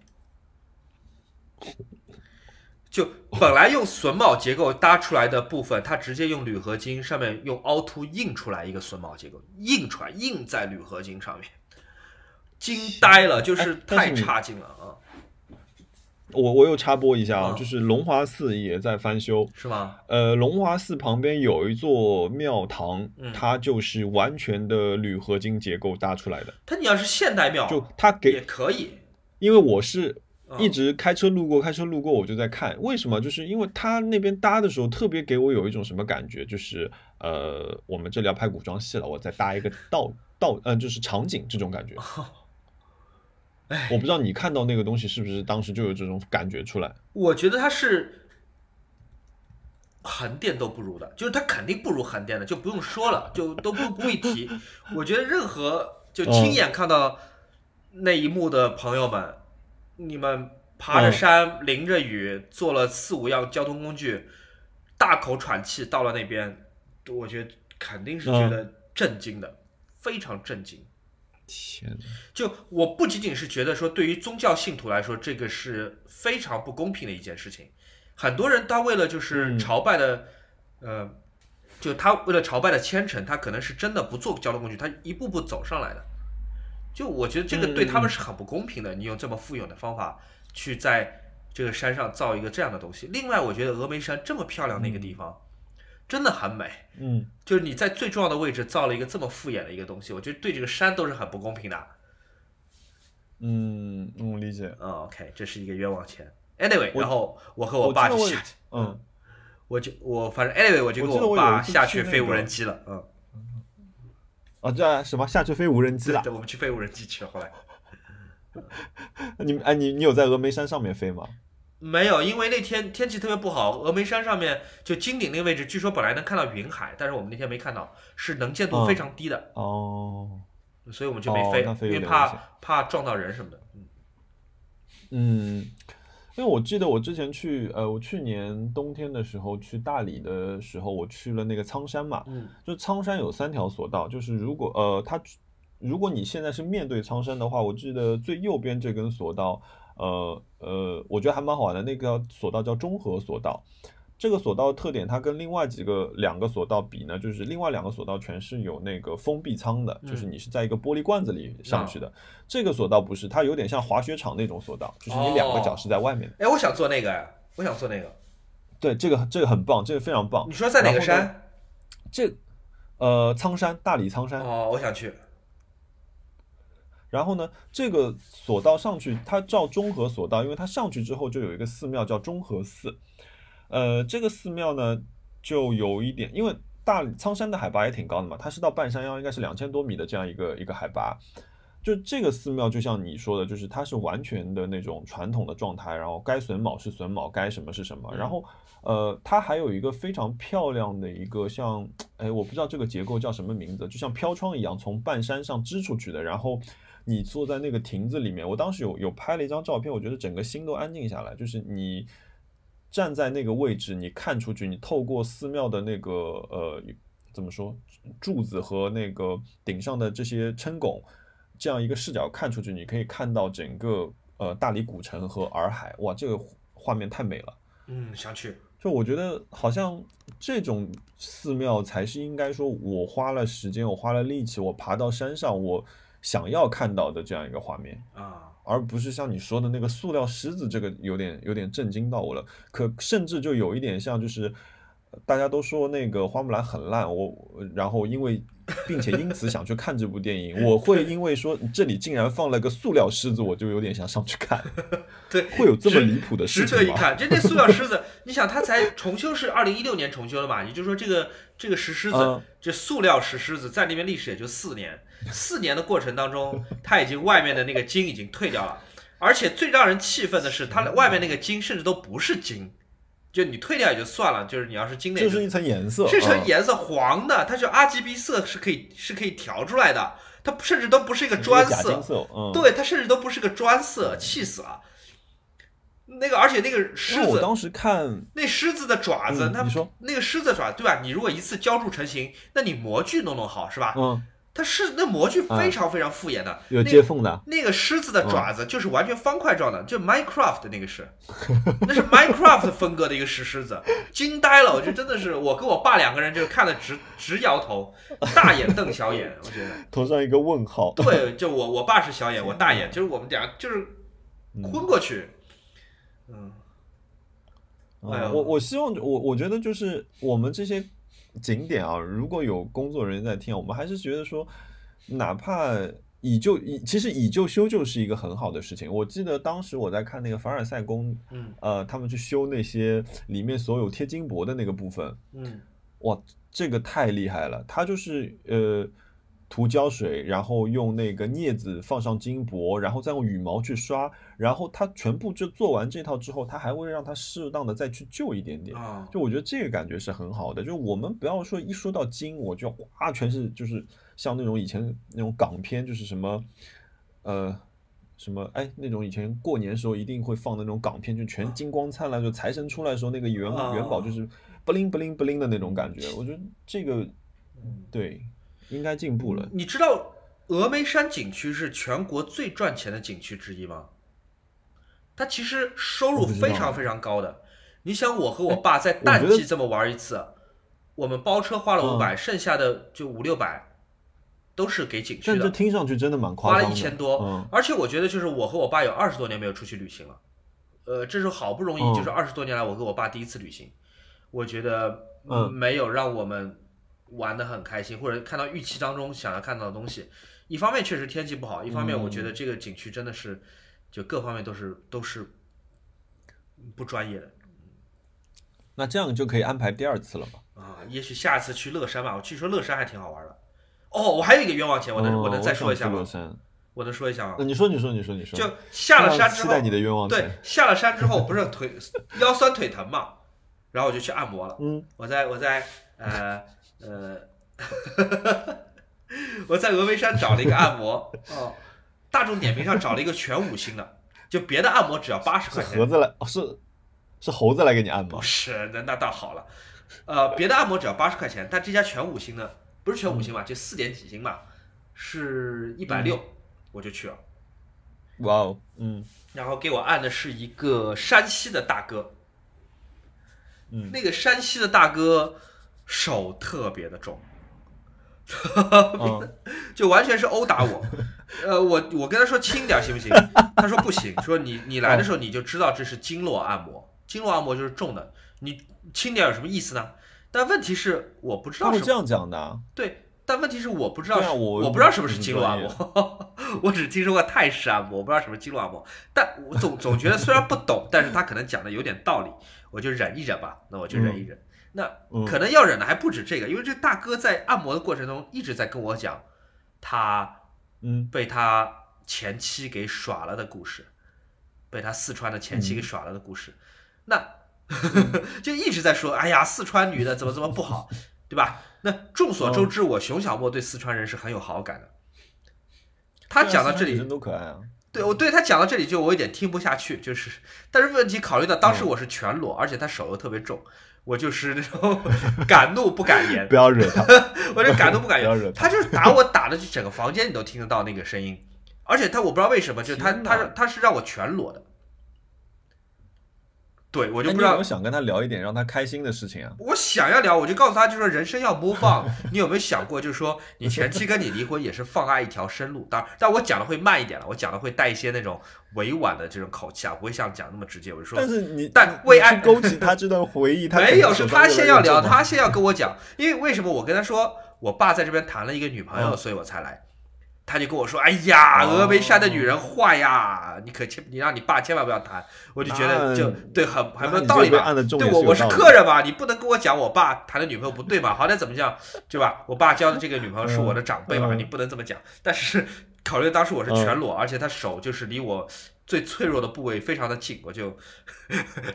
就本来用榫卯结构搭出来的部分，它直接用铝合金上面用凹凸印出来一个榫卯结构，印出来印在铝合金上面，惊呆了，就是太差劲了。啊，我我又插播一下啊，嗯就是龙华寺也在翻修。是吗？呃，龙华寺旁边有一座庙堂，嗯它就是完全的铝合金结构搭出来的。它你要是现代庙，就它给也可以，因为我是嗯一直开车路过，开车路过，我就在看，为什么？就是因为他那边搭的时候，特别给我有一种什么感觉，就是呃，我们这里要拍古装戏了，我再搭一个道道，呃，就是场景这种感觉。哎我不知道你看到那个东西是不是当时就有这种感觉出来？我觉得它是横店都不如的，就是它肯定不如横店的，就不用说了，就都不不会提。我觉得任何就亲眼看到那一幕的朋友们，你们爬着山、淋着雨，坐了四五样交通工具，大口喘气到了那边，我觉得肯定是觉得震惊的，非常震惊。天哪！就我不仅仅是觉得说，对于宗教信徒来说，这个是非常不公平的一件事情。很多人他为了就是嗯朝拜的，呃，就他为了朝拜的虔诚，他可能是真的不坐交通工具，他一步步走上来的。就我觉得这个对他们是很不公平的。你用这么富有的方法去在这个山上造一个这样的东西。另外，我觉得峨眉山这么漂亮的一个地方，真的很美。嗯，就是你在最重要的位置造了一个这么敷衍的一个东西，我觉得对这个山都是很不公平的。嗯，我理解。嗯，OK，这是一个冤枉钱。Anyway，然后我和我爸就下去，嗯，我就我反正 Anyway，我就跟我爸下去飞无人机了。嗯，啊，这什么下去飞无人机了？对对，我们去飞无人机去了。后来 你们哎，你你有在峨眉山上面飞吗？没有，因为那天天气特别不好，峨眉山上面就金顶那个位置，据说本来能看到云海，但是我们那天没看到，是能见度嗯非常低的，哦，所以我们就没飞，因为怕怕撞到人什么的。嗯嗯，因为我记得我之前去，呃，我去年冬天的时候去大理的时候，我去了那个苍山嘛，嗯。就苍山有三条索道，就是如果呃它如果你现在是面对苍山的话，我记得最右边这根索道，呃呃，我觉得还蛮好玩的，那个索道叫中和索道。这个索道特点，它跟另外几个两个索道比呢，就是另外两个索道全是有那个封闭舱的，就是你是在一个玻璃罐子里上去的。这个索道不是，它有点像滑雪场那种索道，就是你两个脚是在外面的。哎，我想做那个呀，我想做那个。对，这个这个很棒，这个非常棒你。说在哪个山？这呃，苍山，大理苍山。哦，我想去。然后呢，这个索道上去，它叫中和索道，因为它上去之后就有一个寺庙叫中和寺。呃，这个寺庙呢，就有一点，因为大苍山的海拔也挺高的嘛，它是到半山腰，应该是两千多米的这样一个一个海拔。就这个寺庙，就像你说的，就是它是完全的那种传统的状态，然后该榫卯是榫卯，该什么是什么。然后，呃，它还有一个非常漂亮的一个像，哎，我不知道这个结构叫什么名字，就像飘窗一样从半山上支出去的。然后你坐在那个亭子里面，我当时有有拍了一张照片，我觉得整个心都安静下来，就是你站在那个位置，你看出去，你透过寺庙的那个呃怎么说柱子和那个顶上的这些撑拱。这样一个视角看出去，你可以看到整个呃大理古城和洱海，哇，这个画面太美了。嗯，想去。就我觉得好像这种寺庙才是应该说，我花了时间，我花了力气，我爬到山上，我想要看到的这样一个画面，啊，而不是像你说的那个塑料狮子，这个有点有点震惊到我了。可甚至就有一点像就是。大家都说那个花木兰很烂，我然后因为并且因此想去看这部电影，我会因为说这里竟然放了个塑料狮子，我就有点想上去看。对，会有这么离谱的事情吗？值得一看。这那塑料狮子，你想它才重修是二零一六年重修的嘛？也就是说，这个这个石狮子，嗯这塑料石狮子在那边历史也就四年，四年的过程当中，它已经外面的那个筋已经退掉了，而且最让人气愤的是，它的外面那个筋甚至都不是筋。就你退掉也就算了，就是你要是精内就是一层颜色，这层嗯颜色黄的，它就 RGB 色是可以是可以调出来的，它甚至都不是一个砖色，对，它甚至都不是个砖色，气死了。那个，而且那个狮子，我当时看，那狮子的爪子，它嗯你说那个狮子爪，对吧？你如果一次浇筑成型，那你模具弄弄好是吧？嗯，它是那模具非常非常复眼的，有那接缝的，那个狮子的爪子就是完全方块状的，就 Minecraft 的那个是，那是 Minecraft 风格的一个石狮子，惊呆了！我觉得真的是，我跟我爸两个人就看了直直摇头，大眼瞪小眼。我觉得，头上一个问号，对，就我我爸是小眼，我大眼，就是我们俩就是嗯昏过去。嗯，哎呀嗯我我希望我我觉得就是我们这些景点啊，如果有工作人员在听啊，我们还是觉得说，哪怕以旧以其实以旧修旧是一个很好的事情。我记得当时我在看那个凡尔赛宫，嗯呃，他们去修那些里面所有贴金箔的那个部分，嗯哇，这个太厉害了！它就是呃涂胶水，然后用那个镊子放上金箔，然后再用羽毛去刷，然后它全部就做完这套之后，它还会让它适当的再去旧一点点。啊，就我觉得这个感觉是很好的，就我们不要说一说到金，我就哇全是就是像那种以前那种港片，就是什么呃什么哎那种以前过年时候一定会放的那种港片，就全金光灿烂，就财神出来的时候那个元啊元宝就是不灵不灵不灵的那种感觉，我觉得这个嗯对应该进步了。你知道峨眉山景区是全国最赚钱的景区之一吗？它其实收入非常非常高的。你想，我和我爸在淡季这么玩一次，我们包车花了五嗯百、剩下的就五六百，都是给景区但这，听上去真的蛮夸张花了，一千多。嗯而且我觉得，就是我和我爸有二十多年没有出去旅行了，呃，这是好不容易，嗯就是二十多年来我跟我爸第一次旅行，我觉得嗯没有让我们玩的很开心，或者看到预期当中想要看到的东西。一方面确实天气不好，一方面我觉得这个景区真的是，就各方面都是都是不专业的那这样就可以安排第二次了吧？啊。也许下次去乐山吧，我据说乐山还挺好玩的。哦，我还有一个冤枉钱，我能、哦我能再说一下吗乐？山我能说一下吗那？你说你说你说你说，就下了山之后期待，你的愿望对，，下了山之后不是腿 腰酸腿疼嘛，然后我就去按摩了。嗯，我在我在呃呃，我在峨眉山找了一个按摩。哦，大众点评上找了一个全五星的，就别的按摩只要八十块钱。盒，子来，哦是是猴子来给你按摩。不？是那那倒好了，呃，别的按摩只要八十块钱，但这家全五星的不是全五星吧，就四点几星吧，是一百六，我就去了。哇哦，嗯。然后给我按的是一个山西的大哥，嗯，那个山西的大哥手特别的重，嗯 就完全是殴打我。呃，我我跟他说轻点儿行不行？他说不行，说你你来的时候你就知道这是经络按摩，经络按摩就是重的，你轻点有什么意思呢？但问题是我不知道什么他会这样讲的啊，对，但问题是我不知道啊我我不知道什么是经络按摩，我只听说过泰式按摩，我不知道什么经络按摩。但我总总觉得虽然不懂，但是他可能讲的有点道理，我就忍一忍吧。那我就忍一忍。那嗯。可能要忍的还不止这个，因为这大哥在按摩的过程中一直在跟我讲他嗯。被他前妻给耍了的故事，被他四川的前妻给耍了的故事。那 就一直在说，哎呀，四川女的怎么怎么不好，对吧？那众所周知，我熊小莫对四川人是很有好感的。他讲到这里四川女生，多可爱啊，对我对他讲到这里就我有点听不下去，就是，但是问题考虑到当时我是全裸，而且他手又特别重，我就是那种 敢怒不敢言不，要惹他，我就敢怒不敢不要惹言。他就是打我打的，就整个房间你都听得到那个声音，而且他我不知道为什么，就是他他他是让我全裸的，对我就不知道那你有有。想跟他聊一点让他开心的事情啊？我想要聊，我就告诉他，就说人生要 move on。你有没有想过，就是说你前妻跟你离婚也是放爱一条生路？当然，但我讲的会慢一点了，我讲的会带一些那种委婉的这种口气啊，不会像讲那么直接。我就说但是你但为爱去勾起他这段回忆，他没有，是他先要聊，他他先要跟我讲，因为为什么我跟他说我爸在这边谈了一个女朋友，嗯所以我才来。他就跟我说：“哎呀，哦峨眉山的女人坏呀，你可千你让你爸千万不要谈。”我就觉得就对，很很没有道理嘛。就被按的重对我我是客人嘛，你不能跟我讲我爸谈的女朋友不对嘛，好歹怎么讲，对吧？我爸交的这个女朋友是我的长辈嘛，嗯你不能这么讲。但是考虑当时我是全裸，而且他手就是离我最脆弱的部位非常的近，我就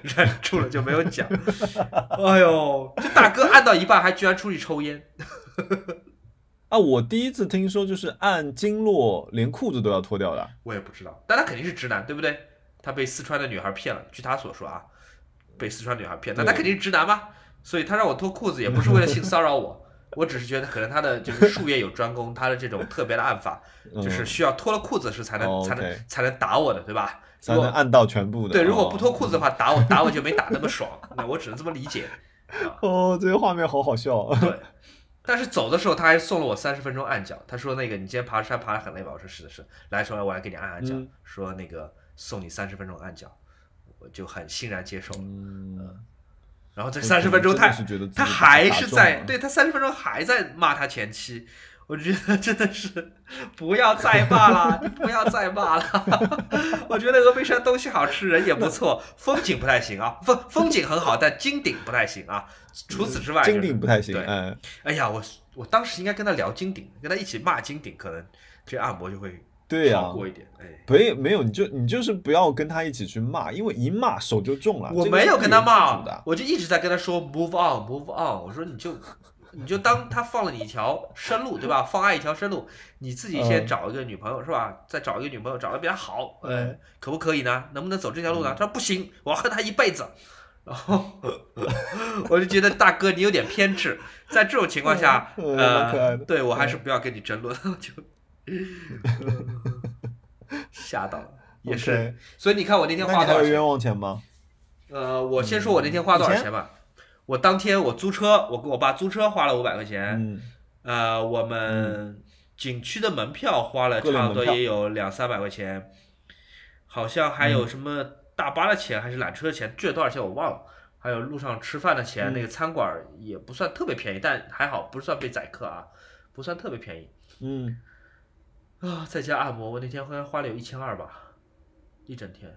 忍住了，就没有讲。哎呦，这大哥按到一半还居然出去抽烟。啊，我第一次听说就是按经络连裤子都要脱掉的。我也不知道，但他肯定是直男，对不对？他被四川的女孩骗了，据他所说啊，被四川女孩骗，那他肯定是直男嘛。所以他让我脱裤子也不是为了性骚扰我，我只是觉得可能他的就是术业有专攻，他的这种特别的按法，就是需要脱了裤子是才能才能才能打我的，对吧？才能按到全部的。对，如果不脱裤子的话，打我打我就没打那么爽，那我只能这么理解。哦，这个画面好好笑。对。但是走的时候他还送了我三十分钟按脚，他说那个你今天爬山爬得很累吧？我说是的是，来说我来给你按按脚，说那个送你三十分钟按脚，我就很欣然接受了。嗯，然后这三十分钟他他还是在对他三十分钟还在骂他前妻。我觉得真的是不要再骂了，你不要再骂了。我觉得峨眉山东西好吃，人也不错，风景不太行啊，风风景很好，但金顶不太行啊。除此之外，金顶不太行。对，哎呀，我我当时应该跟他聊金顶，跟他一起骂金顶，可能这按摩就会对啊过一点。哎，不，没有，你就你就是不要跟他一起去骂，因为一骂手就重了。我没有跟他骂，我就一直在跟他说 move on，move on。我说你就。你就当他放了你一条生路，对吧？放爱一条生路，你自己先找一个女朋友，是吧？再找一个女朋友，找的比他好，哎，可不可以呢？能不能走这条路呢？他说不行，我要恨他一辈子。然后 我就觉得大哥你有点偏执，在这种情况下，呃，对我还是不要跟你争论，就吓到了，也是。所以你看我那天花多少冤枉钱吗？呃，我先说我那天花多少钱吧。我当天我租车，我跟我爸租车花了五百块钱，呃，我们景区的门票花了差不多也有两三百块钱，好像还有什么大巴的钱还是缆车的钱，具体多少钱我忘了，还有路上吃饭的钱，那个餐馆也不算特别便宜，但还好不算被宰客啊，不算特别便宜。嗯，啊，在家按摩，我那天好像花了有一千二吧，一整天。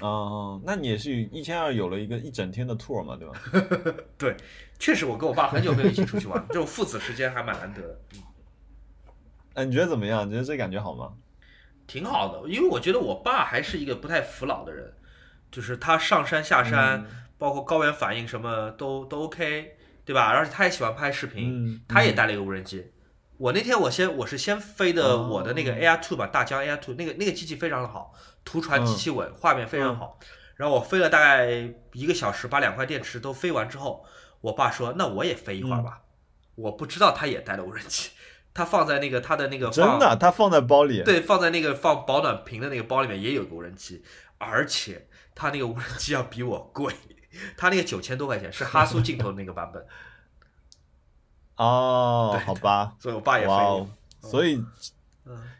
哦，那你也是一千二有了一个一整天的 tour 嘛，对吧？对，确实，我跟我爸很久没有一起出去玩，这种父子时间还蛮难得的。哎，你觉得怎么样？你觉得这感觉好吗？挺好的，因为我觉得我爸还是一个不太服老的人，就是他上山下山，包括高原反应什么都都 OK，对吧？而且他也喜欢拍视频，他也带了一个无人机。我那天我先我是先飞的我的那个 Air Two 吧，大疆 Air Two，那个那个机器非常的好。图传极其稳，画面非常好。然后我飞了大概一个小时，把两块电池都飞完之后，我爸说：“那我也飞一会儿吧。”我不知道他也带了无人机，他放在那个他的那个真的，他放在包里。对，放在那个放保暖瓶的那个包里面也有个无人机，而且他那个无人机要比我贵，他那个九千多块钱是哈苏镜头的那个版本。哦，好吧。所以我爸也飞，所以。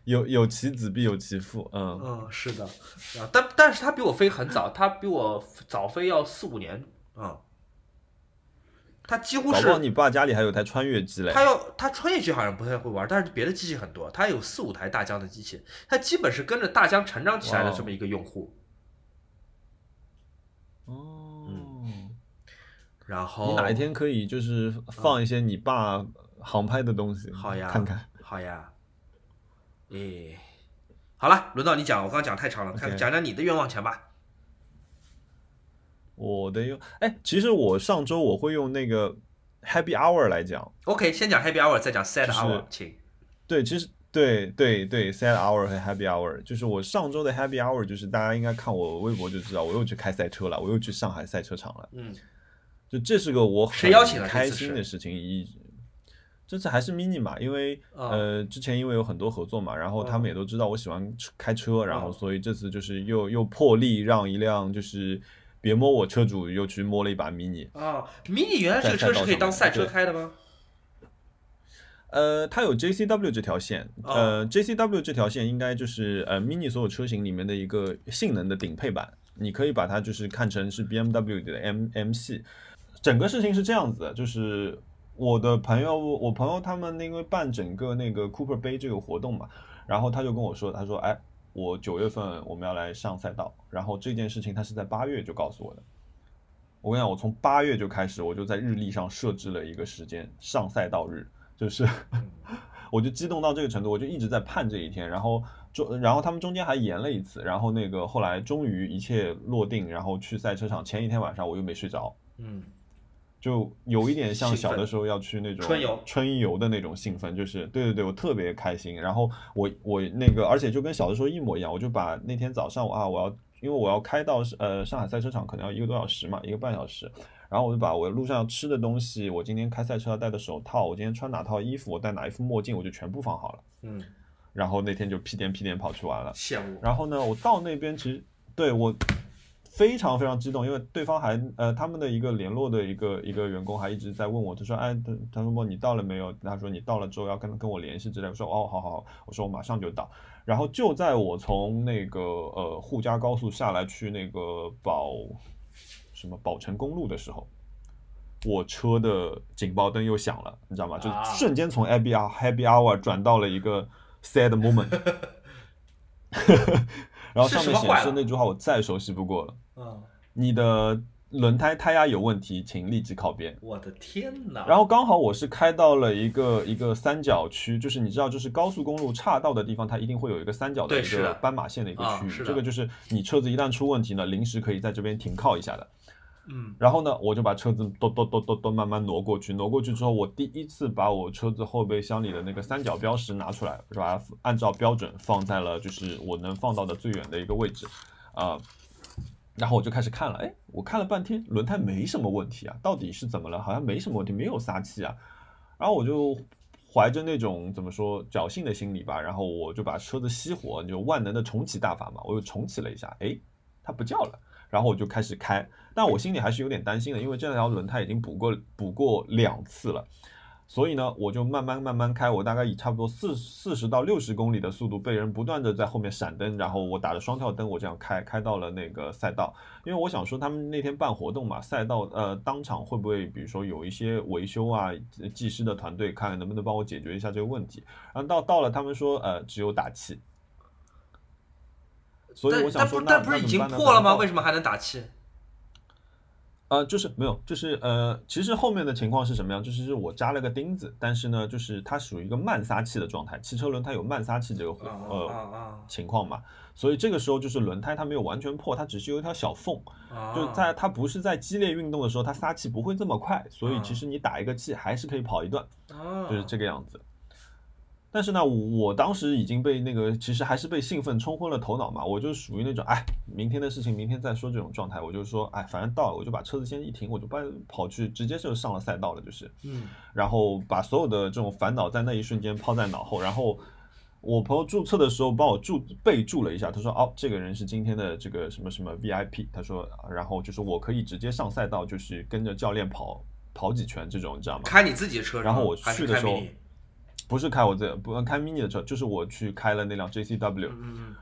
有有其子必有其父，嗯嗯，是的，啊，但但是他比我飞很早，他比我早飞要四五年，嗯，他几乎是。你爸家里还有台穿越机嘞？他要他穿越机好像不太会玩，但是别的机器很多，他有四五台大疆的机器，他基本是跟着大疆成长起来的这么一个用户。哦，然后你哪一天可以就是放一些你爸航拍的东西，好呀，看看，好呀。诶，好了，轮到你讲，我刚刚讲太长了，看讲讲你的冤枉钱吧。我的用，哎，其实我上周我会用那个 Happy Hour 来讲。OK，先讲 Happy Hour，再讲 Sad Hour，请。对，其实对对对，Sad Hour 和 Happy Hour，就是我上周的 Happy Hour，就是大家应该看我微博就知道，我又去开赛车了，我又去上海赛车场了。嗯，就这是个我很开心的事情，一。这次还是 mini 嘛，因为呃之前因为有很多合作嘛，然后他们也都知道我喜欢开车，然后所以这次就是又又破例让一辆就是别摸我车主又去摸了一把 mini 啊，mini 原来这个车是可以当赛车开的吗？呃，它有 JCW 这条线，呃 JCW 这条线应该就是呃 mini 所有车型里面的一个性能的顶配版，你可以把它就是看成是 BMW 的 M M 系，整个事情是这样子的，就是。我的朋友，我朋友他们因为办整个那个 Cooper 杯这个活动嘛，然后他就跟我说，他说，哎，我九月份我们要来上赛道，然后这件事情他是在八月就告诉我的。我跟你讲，我从八月就开始，我就在日历上设置了一个时间上赛道日，就是 我就激动到这个程度，我就一直在盼这一天。然后中，然后他们中间还延了一次，然后那个后来终于一切落定，然后去赛车场。前一天晚上我又没睡着，嗯，就有一点像小的时候要去那种春游春游的那种兴奋，就是对对对，我特别开心。然后我我那个，而且就跟小的时候一模一样，我就把那天早上啊，我要因为我要开到呃上海赛车场，可能要一个多小时嘛，一个半小时。然后我就把我路上要吃的东西，我今天开赛车要戴的手套，我今天穿哪套衣服，我戴哪一副墨镜，我就全部放好了。嗯，然后那天就屁颠屁颠跑去玩了。羡慕。然后呢，我到那边其实对我非常非常激动，因为对方还呃他们的一个联络的一个一个员工还一直在问我，他说哎，他他说你到了没有？他说你到了之后要跟跟我联系之类的。我说哦，好好好，我说我马上就到。然后就在我从那个呃沪嘉高速下来去那个宝什么宝成公路的时候。我车的警报灯又响了，你知道吗？就啊瞬间从 happy hour happy hour 转到了一个 sad moment，然后上面显示那句话我再熟悉不过了：嗯，你的轮胎胎压有问题，请立即靠边。我的天哪！然后刚好我是开到了一个一个三角区，就是你知道，就是高速公路岔道的地方，它一定会有一个三角的一个斑马线的一个区域，啊这个就是你车子一旦出问题呢，临时可以在这边停靠一下的。嗯，然后呢，我就把车子都都都都都慢慢挪过去，挪过去之后，我第一次把我车子后备箱里的那个三角标识拿出来，是吧？按照标准放在了就是我能放到的最远的一个位置，啊、然后我就开始看了，哎，我看了半天，轮胎没什么问题啊，到底是怎么了？好像没什么问题，没有撒气啊。然后我就怀着那种怎么说侥幸的心理吧，然后我就把车子熄火，就万能的重启大法嘛，我又重启了一下，哎，它不叫了。然后我就开始开，但我心里还是有点担心的，因为这两条轮胎已经补过补过两次了，所以呢，我就慢慢慢慢开，我大概以差不多四四十到六十公里的速度，被人不断的在后面闪灯，然后我打着双跳灯，我这样开开到了那个赛道，因为我想说他们那天办活动嘛，赛道呃当场会不会比如说有一些维修啊，技师的团队看看能不能帮我解决一下这个问题，然后到到了他们说呃只有打气。所以我想说，但不那不是已经破了吗？为什么还能打气？呃，就是没有，就是呃，其实后面的情况是什么样？就是是我扎了个钉子，但是呢，就是它属于一个慢撒气的状态，汽车轮胎有慢撒气这个呃啊情况嘛，所以这个时候就是轮胎它没有完全破，它只是有一条小缝，啊！就在它不是在激烈运动的时候，它撒气不会这么快，所以啊其实你打一个气还是可以跑一段，啊，就是这个样子。但是呢，我当时已经被那个，其实还是被兴奋冲昏了头脑嘛。我就属于那种，哎，明天的事情明天再说这种状态。我就说，哎，反正到了，我就把车子先一停，我就把跑去，直接就上了赛道了，就是。嗯然后把所有的这种烦恼在那一瞬间抛在脑后。然后我朋友注册的时候帮我注备注了一下，他说，哦，这个人是今天的这个什么什么 VIP。他说，然后就是我可以直接上赛道，就是跟着教练跑跑几圈这种，你知道吗？开你自己的车，然后我去的时候不是开我自己不开 mini 的车，就是我去开了那辆 JCW，、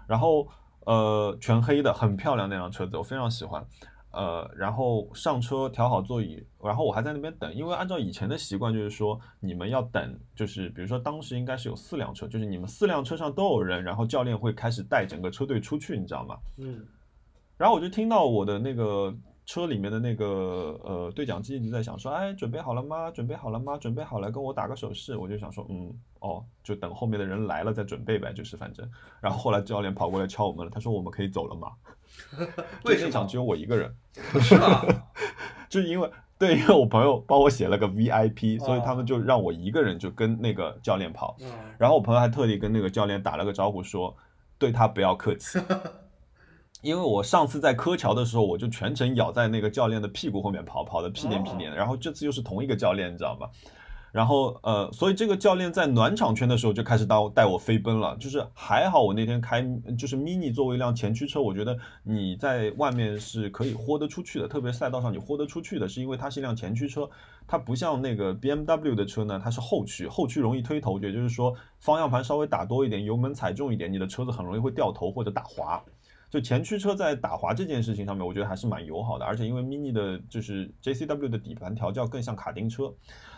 然后呃全黑的，很漂亮那辆车子，我非常喜欢。呃，然后上车调好座椅，然后我还在那边等，因为按照以前的习惯，就是说你们要等，就是比如说当时应该是有四辆车，就是你们四辆车上都有人，然后教练会开始带整个车队出去，你知道吗？嗯然后我就听到我的那个车里面的那个呃对讲机一直在想说，哎，准备好了吗？准备好了吗？准备好了，跟我打个手势。我就想说，嗯，哦，就等后面的人来了再准备呗，就是反正。然后后来教练跑过来敲我们了，他说我们可以走了吗？为什么就那场只有我一个人，嗯，是吧？就是因为对，因为我朋友帮我写了个 VIP，所以哦他们就让我一个人就跟那个教练跑。嗯然后我朋友还特地跟那个教练打了个招呼说，对他不要客气。因为我上次在柯桥的时候，我就全程咬在那个教练的屁股后面跑，跑的屁颠屁颠的。然后这次又是同一个教练，你知道吗？然后呃，所以这个教练在暖场圈的时候就开始带带我飞奔了。就是还好我那天开就是 mini 作为一辆前驱车，我觉得你在外面是可以豁得出去的，特别赛道上你豁得出去的，是因为它是一辆前驱车，它不像那个 BMW 的车呢，它是后驱，后驱容易推头，也就是说方向盘稍微打多一点，油门踩重一点，你的车子很容易会掉头或者打滑。就前驱车在打滑这件事情上面，我觉得还是蛮友好的，而且因为 mini 的就是 JCW 的底盘调教更像卡丁车，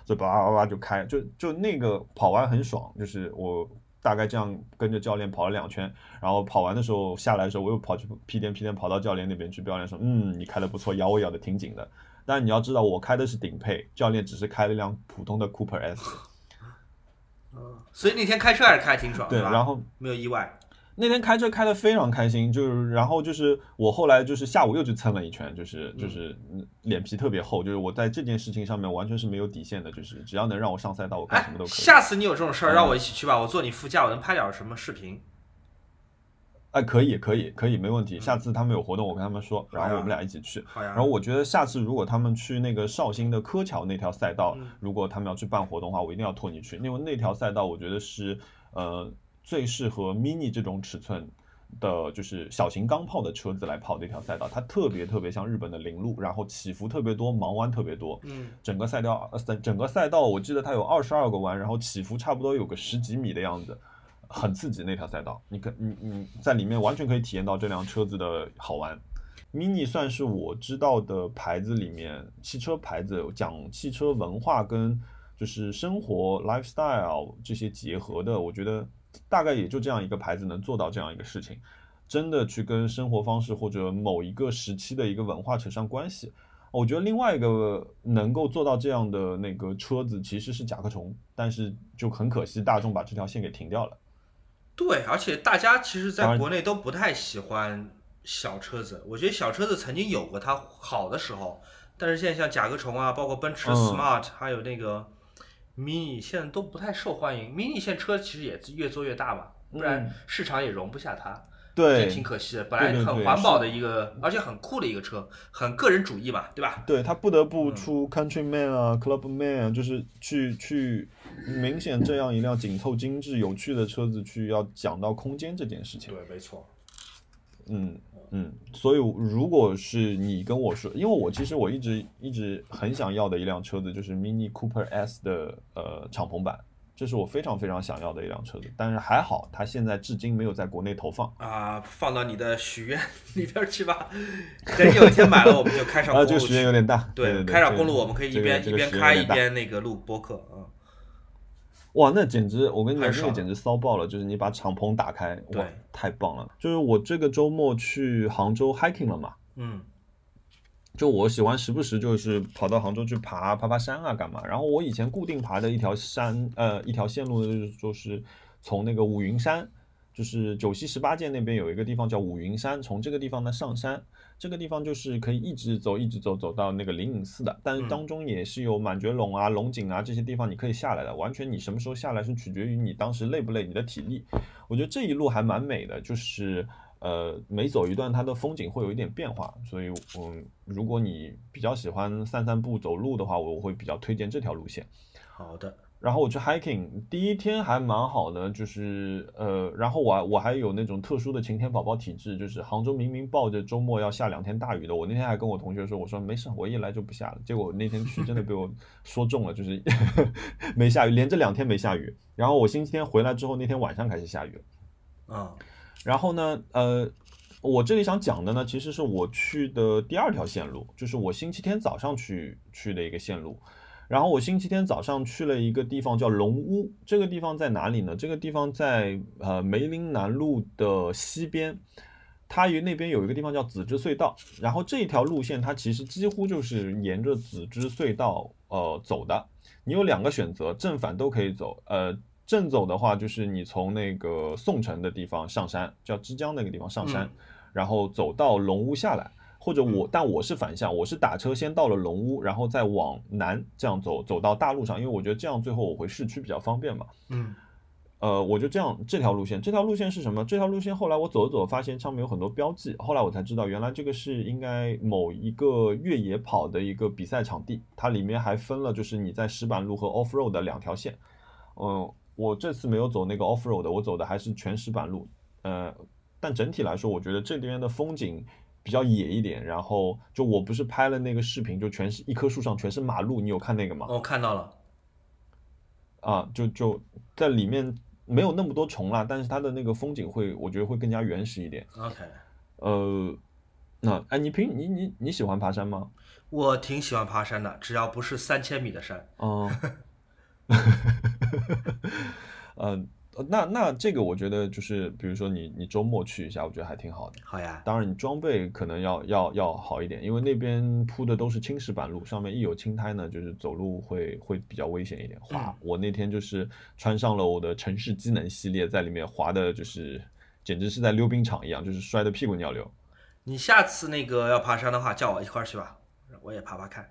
所以叭叭叭就开，就就那个跑完很爽，就是我大概这样跟着教练跑了两圈，然后跑完的时候下来的时候，我又跑去屁颠屁颠跑到教练那边去，教练说，嗯，你开的不错，咬我咬的挺紧的，但你要知道我开的是顶配，教练只是开了一辆普通的 Cooper S。所以那天开车还是开得挺爽，对，吧然后没有意外。那天开车开得非常开心，就是然后就是我后来就是下午又去蹭了一圈，就是就是嗯脸皮特别厚，就是我在这件事情上面完全是没有底线的，就是只要能让我上赛道，我干什哎么都，可以。下次你有这种事儿，嗯让我一起去吧，我坐你副驾，我能拍点什么视频。哎，可以可以可以，没问题。下次他们有活动，我跟他们说，然后我们俩一起去。然后我觉得下次如果他们去那个绍兴的柯桥那条赛道，嗯如果他们要去办活动的话，我一定要拖你去，因为那条赛道我觉得是呃最适合 mini 这种尺寸的，就是小型钢炮的车子来跑的一条赛道。它特别特别像日本的铃路，然后起伏特别多，盲弯特别多。嗯，整个赛道，呃，整个赛道我记得它有二十二个弯，然后起伏差不多有个十几米的样子，很刺激那条赛道。你可你你在里面完全可以体验到这辆车子的好玩。Mini 算是我知道的牌子里面，汽车牌子讲汽车文化跟就是生活 lifestyle 这些结合的，我觉得大概也就这样一个牌子能做到这样一个事情，真的去跟生活方式或者某一个时期的一个文化扯上关系。我觉得另外一个能够做到这样的那个车子其实是甲壳虫，但是就很可惜大众把这条线给停掉了。对，而且大家其实在国内都不太喜欢小车子。我觉得小车子曾经有过它好的时候，但是现在像甲壳虫啊，包括奔驰嗯 Smart，、还有那个 Mini，现在都不太受欢迎。Mini 现在车其实也越做越大嘛，不然嗯市场也容不下它。对挺可惜的。本来很环保的一个，而且很酷的一个车，很个人主义嘛，对吧？对他不得不嗯出 Countryman 啊、Clubman 啊，就是去去明显这样一辆紧凑、精致、有趣的车子，去要讲到空间这件事情。对，没错。嗯嗯，所以如果是你跟我说，因为我其实我一直一直很想要的一辆车子就是 Mini Cooper S 的呃敞篷版，这是我非常非常想要的一辆车子，但是还好它现在至今没有在国内投放。啊，放到你的许愿里边去吧。等有一天买了，我们就开上啊，公路这个许愿有。点大。对对，开上公路，我们可以一这个边一边开一边那个录播客啊。哇，那简直，我跟你讲，很爽这个简直骚爆了！就是你把敞篷打开，哇对，太棒了！就是我这个周末去杭州 hiking 了嘛，嗯就我喜欢时不时就是跑到杭州去爬爬爬山啊，干嘛？然后我以前固定爬的一条山，呃，一条线路，就是就是从那个五云山，就是九溪十八涧那边有一个地方叫五云山，从这个地方呢上山，这个地方就是可以一直走，一直走，走到那个灵隐寺的，但是嗯当中也是有满觉陇啊、龙井啊这些地方你可以下来的，完全你什么时候下来是取决于你当时累不累，你的体力。我觉得这一路还蛮美的，就是呃每走一段它的风景会有一点变化，所以嗯，如果你比较喜欢散散步走路的话，我会比较推荐这条路线。好的，然后我去 hiking，第一天还蛮好的，就是呃，然后我还我还有那种特殊的晴天宝宝体质，就是杭州明明报着周末要下两天大雨的，我那天还跟我同学说，我说没事，我一来就不下了，结果那天去真的被我 说中了，就是 没下雨，连着两天没下雨，然后我星期天回来之后，那天晚上开始下雨了。嗯然后呢，呃，我这里想讲的呢，其实是我去的第二条线路，就是我星期天早上去去的一个线路。然后我星期天早上去了一个地方叫龙屋，这个地方在哪里呢？这个地方在呃梅林南路的西边，它与那边有一个地方叫紫芝隧道。然后这一条路线它其实几乎就是沿着紫芝隧道呃走的。你有两个选择，正反都可以走。呃，正走的话就是你从那个宋城的地方上山，叫枝江那个地方上山，嗯然后走到龙屋下来。或者我，但我是反向，我是打车先到了龙屋，然后再往南这样走，走到大路上，因为我觉得这样最后我回市区比较方便嘛。嗯呃，我就这样这条路线，这条路线是什么？这条路线后来我走着走，发现上面有很多标记，后来我才知道，原来这个是应该某一个越野跑的一个比赛场地，它里面还分了就是你在石板路和 off road 的两条线。嗯，我这次没有走那个 off road 的，我走的还是全石板路。呃，但整体来说，我觉得这边的风景比较野一点。然后就我不是拍了那个视频，就全是一棵树上全是马路，你有看那个吗？我哦看到了，啊，就就在里面没有那么多虫啦，但是它的那个风景会，我觉得会更加原始一点。OK，呃，那哎，你平你你你喜欢爬山吗？我挺喜欢爬山的，只要不是三千米的山。嗯，呃呃那那这个我觉得就是，比如说你你周末去一下，我觉得还挺好的。好呀，当然，你装备可能要要要好一点，因为那边铺的都是青石板路，上面一有青苔呢，就是走路会会比较危险一点，滑。嗯我那天就是穿上了我的城市机能系列，在里面滑的，就是简直是在溜冰场一样，就是摔得屁滚尿流。你下次那个要爬山的话，叫我一块儿去吧，我也爬爬看。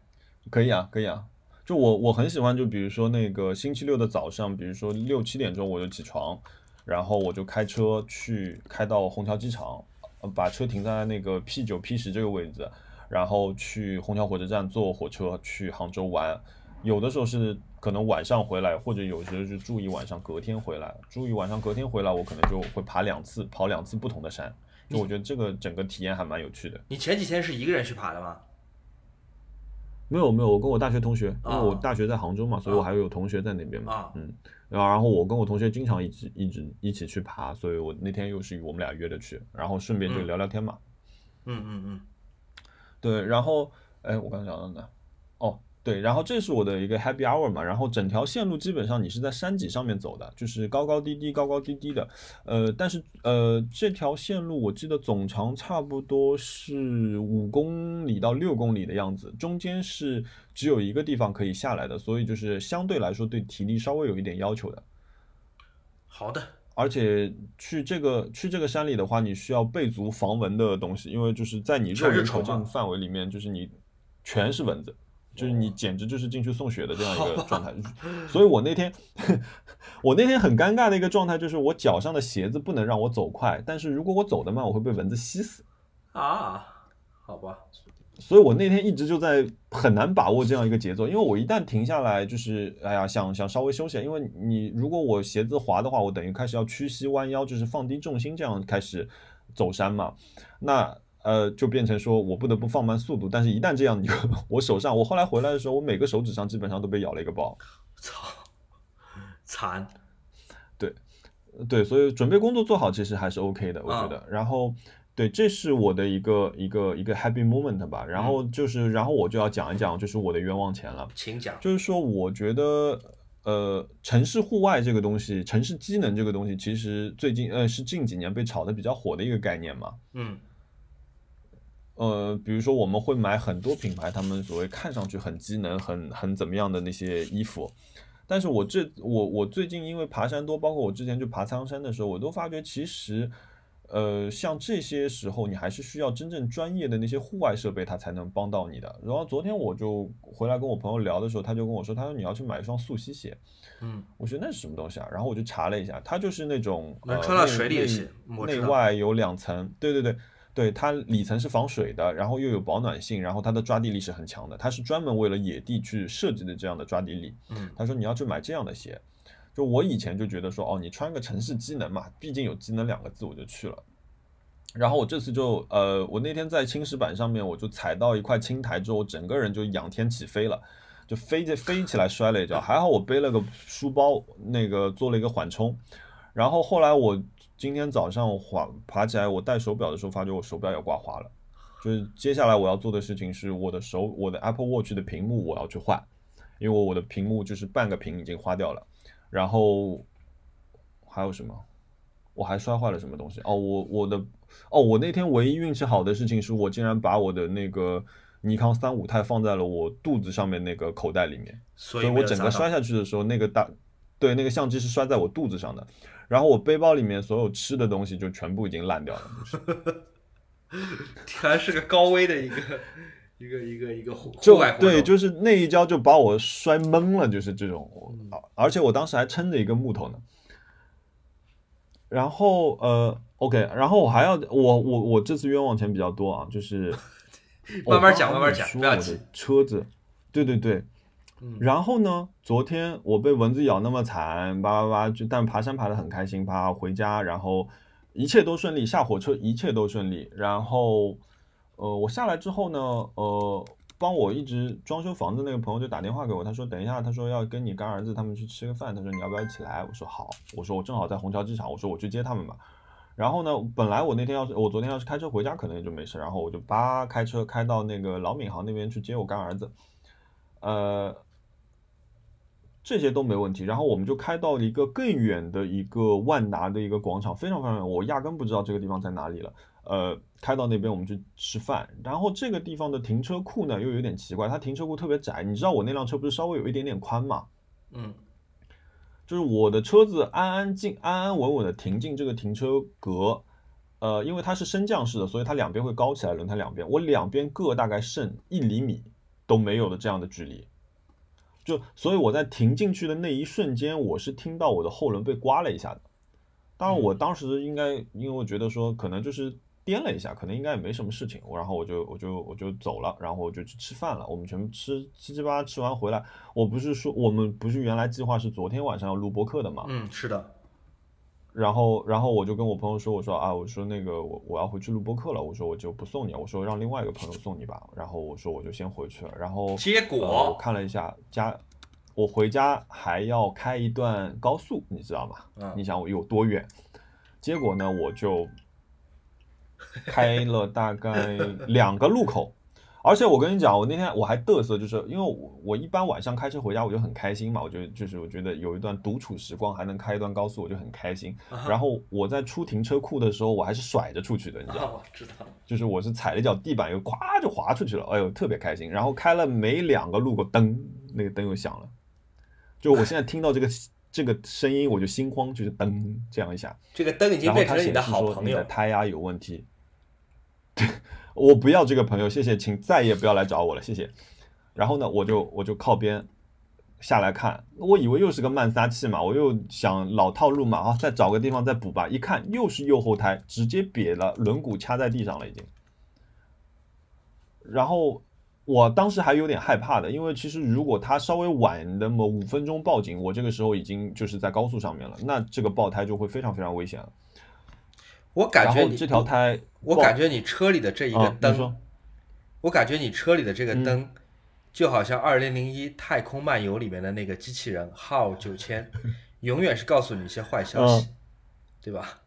可以啊，可以啊。就我我很喜欢，就比如说那个星期六的早上，比如说六七点钟我就起床，然后我就开车去开到虹桥机场，呃把车停在那个 P 九 P 十这个位置，然后去虹桥火车站坐火车去杭州玩。有的时候是可能晚上回来，或者有时候是住一晚上，隔天回来。住一晚上，隔天回来，我可能就会爬两次，跑两次不同的山。就我觉得这个整个体验还蛮有趣的。你前几天是一个人去爬的吗？没有没有，我跟我大学同学，因为啊我大学在杭州嘛，所以我还有同学在那边嘛。啊嗯，然后然后我跟我同学经常一起一直一起去爬，所以我那天又是我们俩约着去，然后顺便就嗯聊聊天嘛。嗯嗯嗯，对，然后哎，我刚讲到哪？哦，对，然后这是我的一个 happy hour 嘛，然后整条线路基本上你是在山脊上面走的，就是高高低低、高高低低的，呃，但是呃这条线路我记得总长差不多是五公里到六公里的样子，中间是只有一个地方可以下来的，所以就是相对来说对体力稍微有一点要求的。好的，而且去这个去这个山里的话，你需要备足防蚊的东西，因为就是在你肉全是眼可见范围里面，就是你全是蚊子，就是你简直就是进去送血的这样一个状态。所以我那天我那天很尴尬的一个状态就是，我脚上的鞋子不能让我走快，但是如果我走得慢，我会被蚊子吸死。啊，好吧，所以我那天一直就在很难把握这样一个节奏，因为我一旦停下来，就是哎呀，想想稍微休息，因为你如果我鞋子滑的话，我等于开始要屈膝弯腰，就是放低重心这样开始走山嘛，那呃就变成说我不得不放慢速度，但是一旦这样，你就 我手上，我后来回来的时候，我每个手指上基本上都被咬了一个包，操，惨，对，所以准备工作做好其实还是 OK 的，我觉得。然后，对，这是我的一个一个一个 happy moment 吧。然后就是，然后我就要讲一讲，就是我的冤枉钱了。请讲。就是说，我觉得，呃，城市户外这个东西，城市机能这个东西，其实最近呃是近几年被炒得比较火的一个概念嘛。嗯呃，比如说我们会买很多品牌，他们所谓看上去很机能、很很怎么样的那些衣服，但是我这我我最近因为爬山多，包括我之前去爬苍山的时候，我都发觉其实，呃，像这些时候你还是需要真正专业的那些户外设备，它才能帮到你的。然后昨天我就回来跟我朋友聊的时候，他就跟我说，他说你要去买一双速吸鞋。嗯，我说那是什么东西啊？然后我就查了一下，它就是那种呃能穿到水里的鞋内外有两层，对对对对，它里层是防水的，然后又有保暖性，然后它的抓地力是很强的，它是专门为了野地去设计的这样的抓地力。嗯他说你要去买这样的鞋，就我以前就觉得说哦，你穿个城市机能嘛，毕竟有机能两个字，我就去了。然后我这次就呃，我那天在青石板上面，我就踩到一块青苔之后，整个人就仰天起飞了，就飞着飞起来摔了一跤，还好我背了个书包，那个做了一个缓冲。然后后来我今天早上滑爬起来，我戴手表的时候，发觉我手表也刮花了。就是接下来我要做的事情是，我的手我的 Apple Watch 的屏幕我要去换，因为我的屏幕就是半个屏已经花掉了。然后还有什么？我还摔坏了什么东西？哦，我我的哦，我那天唯一运气好的事情是我竟然把我的那个尼康三五钛放在了我肚子上面那个口袋里面，所所以我整个摔下去的时候，那个大对那个相机是摔在我肚子上的，然后我背包里面所有吃的东西就全部已经烂掉了，就是。还是个高危的一个一个一个一个户就对，就是那一跤就把我摔懵了，就是这种，而且我当时还撑着一个木头呢。然后呃，OK，然后我还要我我我这次冤枉钱比较多啊，就是 慢慢讲慢慢讲不要急车子，对对对，嗯然后呢，昨天我被蚊子咬那么惨，叭叭叭，就但爬山爬得很开心，爬回家，然后一切都顺利，下火车一切都顺利。然后，呃，我下来之后呢，呃，帮我一直装修房子那个朋友就打电话给我，他说等一下，他说要跟你干儿子他们去吃个饭，他说你要不要一起来？我说好，我说我正好在虹桥机场，我说我去接他们吧。然后呢，本来我那天要是我昨天要是开车回家，可能也就没事。然后我就叭开车开到那个老闵行那边去接我干儿子。呃，这些都没问题。然后我们就开到了一个更远的一个万达的一个广场，非常非常远，我压根不知道这个地方在哪里了。呃，开到那边我们去吃饭，然后这个地方的停车库呢又有点奇怪，它停车库特别窄。你知道我那辆车不是稍微有一点点宽吗？嗯，就是我的车子安安静安安稳稳的停进这个停车格，呃，因为它是升降式的，所以它两边会高起来，轮胎两边，我两边各大概剩一厘米都没有的这样的距离，就所以我在停进去的那一瞬间，我是听到我的后轮被刮了一下的。当然，我当时应该因为我觉得说可能就是。颠了一下，可能应该也没什么事情，然后我就我就我就走了，然后我就去吃饭了。我们全部吃七七八八吃完回来，我不是说我们不是原来计划是昨天晚上要录播客的嘛？嗯，是的。然后然后我就跟我朋友说，我说啊，我说那个我我要回去录播客了，我说我就不送你，我说让另外一个朋友送你吧。然后我说我就先回去了。然后结果我看了一下家，我回家还要开一段高速，你知道吗？嗯，你想我有多远？结果呢，我就。开了大概两个路口，而且我跟你讲，我那天我还嘚瑟，就是因为我我一般晚上开车回家我就很开心嘛，我觉得就是我觉得有一段独处时光，还能开一段高速，我就很开心。然后我在出停车库的时候，我还是甩着出去的，你知道吗？知道，就是我是踩了一脚地板，又咵就滑出去了，哎呦特别开心。然后开了没两个路口，噔，那个灯又响了，就我现在听到这个 这个声音我就心慌，就是噔这样一下，这个灯已经变成你的好朋友，胎压有问题。我不要这个朋友，谢谢，请再也不要来找我了，谢谢。然后呢，我就我就靠边下来看，我以为又是个慢撒气嘛，我又想老套路嘛，啊，再找个地方再补吧。一看又是右后胎，直接瘪了，轮毂掐在地上了已经。然后我当时还有点害怕的，因为其实如果他稍微晚那么五分钟报警，我这个时候已经就是在高速上面了，那这个爆胎就会非常非常危险了。我感觉你这条胎，我感觉你车里的这一个灯，我感觉你车里的这个灯，就好像二零零一太空漫游里面的那个机器人号九千，永远是告诉你一些坏消息，对吧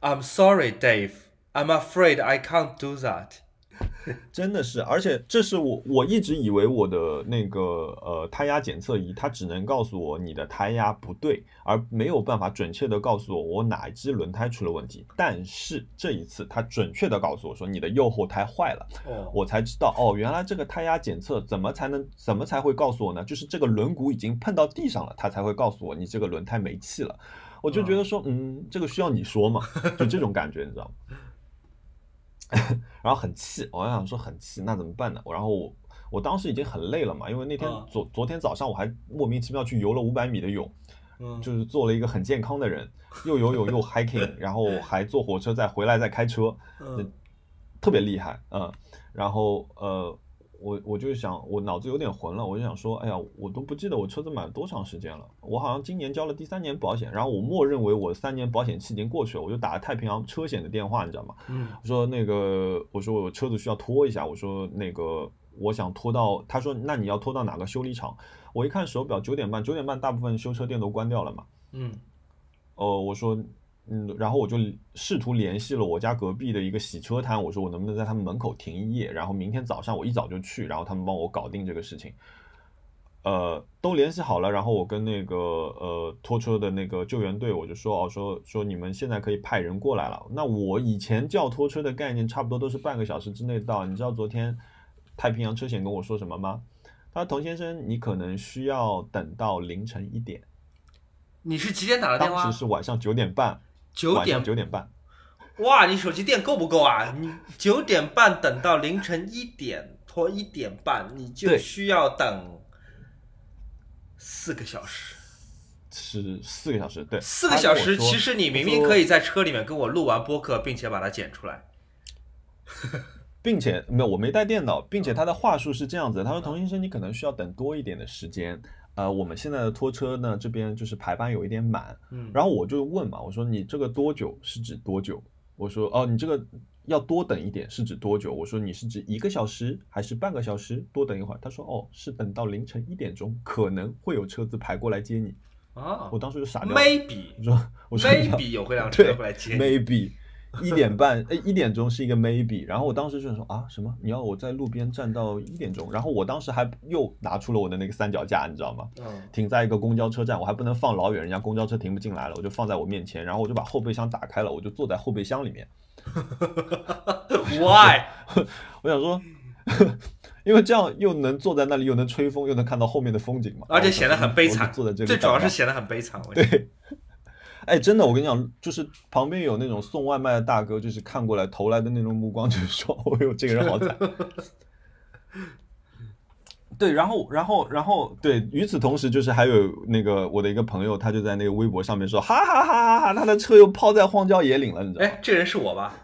？I'm sorry, Dave. I'm afraid I can't do that. 真的是，而且这是我我一直以为我的那个呃胎压检测仪，它只能告诉我你的胎压不对，而没有办法准确的告诉我我哪一只轮胎出了问题。但是这一次，它准确的告诉我说你的右后胎坏了，我才知道哦，原来这个胎压检测怎么才能怎么才会告诉我呢？就是这个轮毂已经碰到地上了，它才会告诉我你这个轮胎没气了。我就觉得说，嗯，这个需要你说嘛？就这种感觉，你知道吗？然后很气，我想说很气，那怎么办呢？然后我我当时已经很累了嘛，因为那天昨昨天早上我还莫名其妙去游了五百米的泳，就是做了一个很健康的人，又游泳又 hiking，然后还坐火车再回来再开车，特别厉害嗯，然后呃。我我就想，我脑子有点混了，我就想说，哎呀，我都不记得我车子买了多长时间了，我好像今年交了第三年保险，然后我默认为我三年保险期已经过去了，我就打了太平洋车险的电话，你知道吗？嗯，我说那个，我说我车子需要拖一下，我说那个我想拖到，他说那你要拖到哪个修理厂？我一看手表九点半，九点半大部分修车店都关掉了嘛。嗯，哦，我说。嗯，然后我就试图联系了我家隔壁的一个洗车摊，我说我能不能在他们门口停一夜，然后明天早上我一早就去，然后他们帮我搞定这个事情。呃，都联系好了，然后我跟那个呃拖车的那个救援队，我就说哦，说说你们现在可以派人过来了。那我以前叫拖车的概念，差不多都是半个小时之内到。你知道昨天太平洋车险跟我说什么吗？他说童先生，你可能需要等到凌晨一点。你是几点打的电话？当时是晚上九点半。九点九点半，哇！你手机电够不够啊？你九点半等到凌晨一点拖一点半，你就需要等四个小时，是四个小时，对，四个小时。其实你明明可以在车里面跟我录完播客，并且把它剪出来，并且没有，我没带电脑，并且他的话术是这样子，他说：“童先生，你可能需要等多一点的时间。”呃，我们现在的拖车呢，这边就是排班有一点满，嗯，然后我就问嘛，我说你这个多久是指多久？我说哦，你这个要多等一点是指多久？我说你是指一个小时还是半个小时？多等一会儿。他说哦，是等到凌晨一点钟，可能会有车子排过来接你。啊，我当时就傻掉。Maybe，我说我说 Maybe 有会辆车过来接。Maybe，一点半，哎，一点钟是一个 maybe，然后我当时就说啊，什么？你要我在路边站到一点钟？然后我当时还又拿出了我的那个三脚架，你知道吗？嗯，停在一个公交车站，我还不能放老远，人家公交车停不进来了，我就放在我面前，然后我就把后备箱打开了，我就坐在后备箱里面。Why？我想说，因为这样又能坐在那里，又能吹风，又能看到后面的风景嘛，而且显得很悲惨坐在这里，最主要是显得很悲惨。我觉得对。哎，真的，我跟你讲，就是旁边有那种送外卖的大哥，就是看过来投来的那种目光，就是说，哦呦，这个人好惨。对，然后，然后，然后，对，与此同时，就是还有那个我的一个朋友，他就在那个微博上面说，哈哈哈哈哈，他的车又抛在荒郊野岭了，你知道吗？哎，这人是我吧？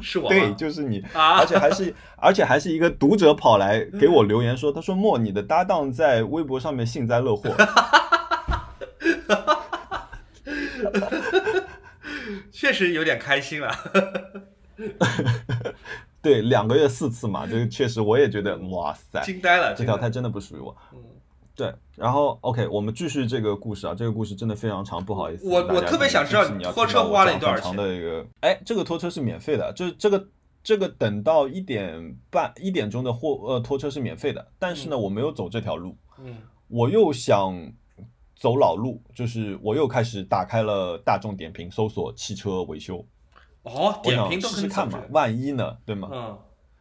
是我对，就是你，啊而且还是，而且还是一个读者跑来给我留言说，他说莫，你的搭档在微博上面幸灾乐祸。确实有点开心了。对，两个月四次嘛，这个确实我也觉得，哇塞，惊呆了，这条胎真的不属于我。嗯对，然后 OK，我们继续这个故事啊，这个故事真的非常长，不好意思。我我特别想知道你要拖车花了你多少很长的一个，哎，这个拖车是免费的，就是这个这个等到一点半一点钟的货呃拖车是免费的，但是呢，我没有走这条路，嗯我又想走老路，就是我又开始打开了大众点评搜索汽车维修，哦，点评都试试看嘛，万一呢，对吗？嗯。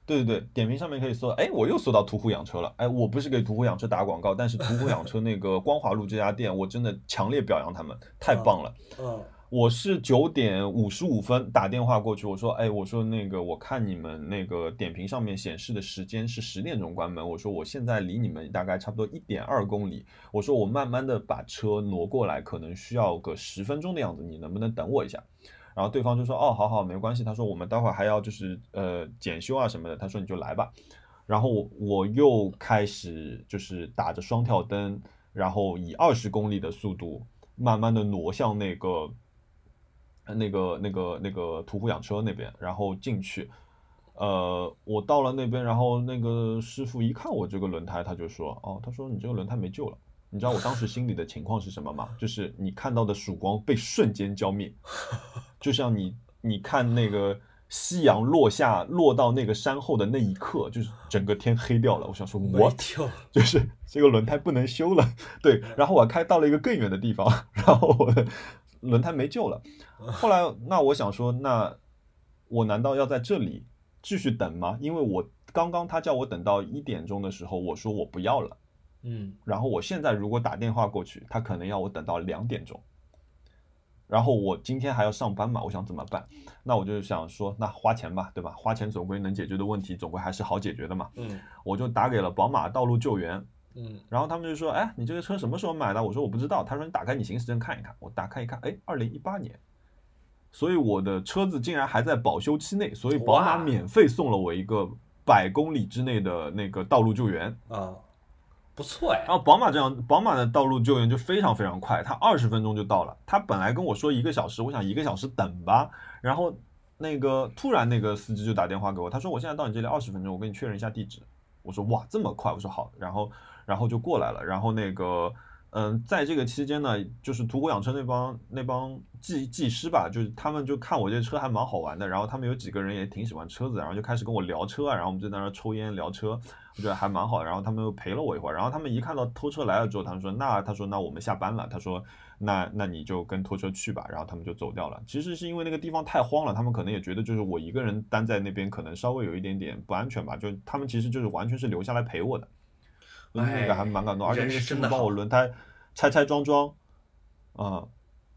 对对对，点评上面可以搜，哎，我又搜到途虎养车了，哎，我不是给途虎养车打广告，但是途虎养车那个光华路这家店，我真的强烈表扬他们，太棒了。嗯我是九点五十五分打电话过去，我说，哎，我说那个，我看你们那个点评上面显示的时间是十点钟关门，我说我现在离你们大概差不多一点二公里，我说我慢慢的把车挪过来，可能需要个十分钟的样子，你能不能等我一下？然后对方就说，哦，好好，没关系。他说我们待会儿还要就是呃检修啊什么的，他说你就来吧。然后我我又开始就是打着双跳灯，然后以二十公里的速度慢慢的挪向那个那个那个那个途虎养车那边，然后进去。呃，我到了那边，然后那个师傅一看我这个轮胎，他就说：“哦，他说你这个轮胎没救了。”你知道我当时心里的情况是什么吗？就是你看到的曙光被瞬间浇灭，就像你你看那个夕阳落下，落到那个山后的那一刻，就是整个天黑掉了。我想说我跳，就是这个轮胎不能修了，对，然后我开到了一个更远的地方，然后我的轮胎没救了。后来，那我想说，那我难道要在这里继续等吗？因为我刚刚他叫我等到一点钟的时候，我说我不要了。嗯然后我现在如果打电话过去，他可能要我等到两点钟。然后我今天还要上班嘛，我想怎么办？那我就想说，那花钱吧，对吧？花钱总归能解决的问题，总归还是好解决的嘛。嗯我就打给了宝马道路救援，嗯然后他们就说：“哎，你这个车什么时候买的？”我说：“我不知道。”他说：“你打开你行驶证看一看。”我打开一看，哎，二零一八年，所以我的车子竟然还在保修期内，所以宝马免费送了我一个百公里之内的那个道路救援。啊，不错哎然，后宝马这样，宝马的道路救援就非常非常快，它二十分钟就到了。他本来跟我说一个小时，我想一个小时等吧。然后那个突然那个司机就打电话给我，他说我现在到你这里二十分钟，我跟你确认一下地址。我说哇这么快，我说好，然后然后就过来了。然后那个嗯，在这个期间呢，就是途虎养车那帮那帮技技师吧，就是他们就看我这车还蛮好玩的，然后他们有几个人也挺喜欢车子，然后就开始跟我聊车啊，然后我们就在那抽烟聊车，我觉得还蛮好。然后他们又陪了我一会儿，然后他们一看到拖车来了之后，他们说那他说那我们下班了，他说那那你就跟拖车去吧，然后他们就走掉了。其实是因为那个地方太荒了，他们可能也觉得就是我一个人单在那边可能稍微有一点点不安全吧，就他们其实就是完全是留下来陪我的，那哎个还蛮感动，而且那个师傅帮我轮胎拆拆装装，啊、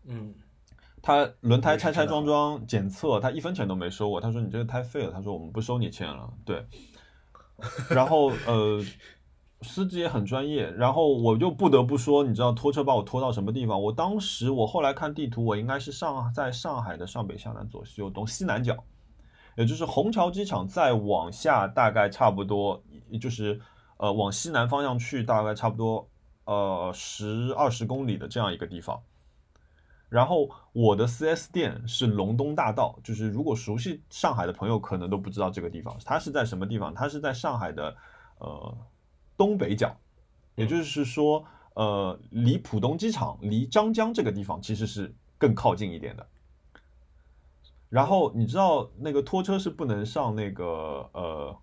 嗯他轮胎拆拆装装检测，他一分钱都没收我。他说你这个胎废了，他说我们不收你钱了。对，然后呃，司机也很专业，然后我就不得不说，你知道拖车把我拖到什么地方？我当时我后来看地图，我应该是上在上海的上北下南左西右东西南角，也就是虹桥机场再往下大概差不多，就是呃往西南方向去，大概差不多呃十二十公里的这样一个地方。然后我的 4S 店是龙东大道，就是如果熟悉上海的朋友可能都不知道这个地方，它是在什么地方？它是在上海的呃东北角，也就是说，呃，离浦东机场、离张江这个地方其实是更靠近一点的。然后你知道那个拖车是不能上那个呃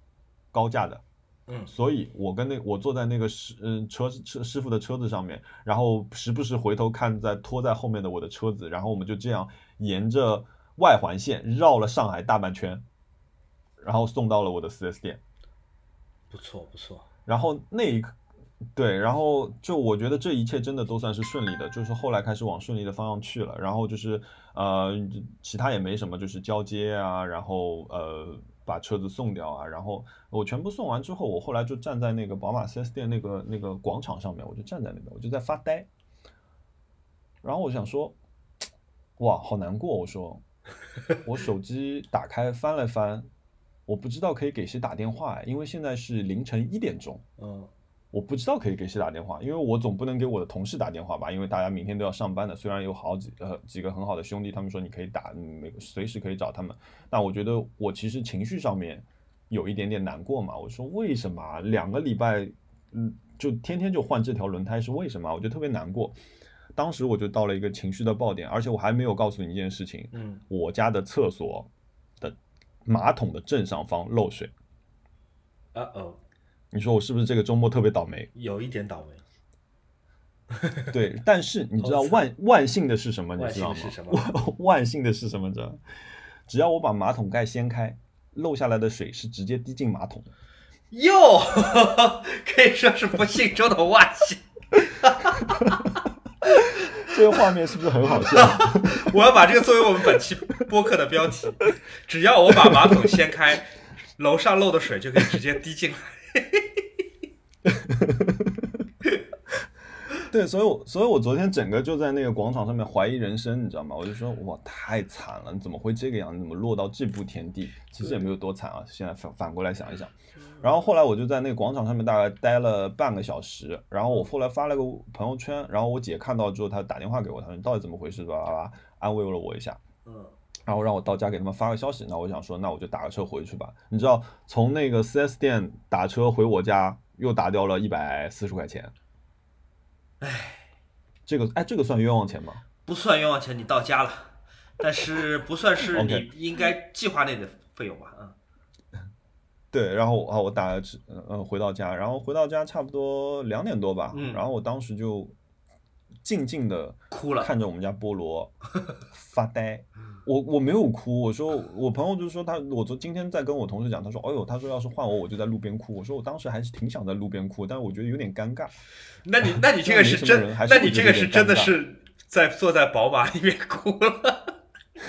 高架的，嗯所以我跟那我坐在那个师嗯车车师傅的车子上面，然后时不时回头看在拖在后面的我的车子，然后我们就这样沿着外环线绕了上海大半圈，然后送到了我的 4S 店。不错不错，然后那一刻，对，然后就我觉得这一切真的都算是顺利的，就是后来开始往顺利的方向去了，然后就是呃，其他也没什么，就是交接啊，然后呃把车子送掉啊，然后我全部送完之后，我后来就站在那个宝马 4S 店那个那个广场上面，我就站在那边，我就在发呆，然后我想说，哇，好难过，我说，我手机打开翻了翻。我不知道可以给谁打电话，因为现在是凌晨一点钟，嗯我不知道可以给谁打电话，因为我总不能给我的同事打电话吧，因为大家明天都要上班的。虽然有好几呃几个很好的兄弟，他们说你可以打，嗯每随时可以找他们，但我觉得我其实情绪上面有一点点难过嘛。我说为什么啊两个礼拜，嗯，就天天就换这条轮胎是为什么啊？我就特别难过。当时我就到了一个情绪的爆点，而且我还没有告诉你一件事情，嗯，我家的厕所的马桶的正上方漏水。啊哦，你说我是不是这个周末特别倒霉？有一点倒霉。对，但是你知道万 万幸的是什么？你知道吗？幸的是什么万万幸的是什么？知道？只要我把马桶盖掀开，漏下来的水是直接滴进马桶的。哟，可以说是不幸中的万幸。这个画面是不是很好笑？我要把这个作为我们本期播客的标题。只要我把马桶掀开，楼上漏的水就可以直接滴进来。对，所以我，所以我昨天整个就在那个广场上面怀疑人生，你知道吗？我就说，哇，太惨了，你怎么会这个样？你怎么落到这步田地？其实也没有多惨啊，现在反反过来想一想。然后后来我就在那个广场上面大概待了半个小时，然后我后来发了个朋友圈，然后我姐看到之后，她打电话给我，她说你到底怎么回事吧？吧，安慰了我一下。嗯，然后让我到家给他们发个消息。那我想说，那我就打个车回去吧。你知道，从那个 4S 店打车回我家，又打掉了一百四十块钱。唉，这个哎，这个算冤枉钱吗？不算冤枉钱，你到家了，但是不算是 你应该计划内的费用吧？嗯，对，然后啊，我打了车，嗯、呃，回到家，然后回到家差不多两点多吧，嗯然后我当时就静静的哭了。看着我们家菠萝 发呆。我我没有哭，我说我朋友就说他，我昨今天在跟我同事讲，他说，哎呦，他说要是换我，我就在路边哭。我说我当时还是挺想在路边哭，但是我觉得有点尴尬。那你那你这个是真还，是那你这个是真的是在坐在宝马里面哭了。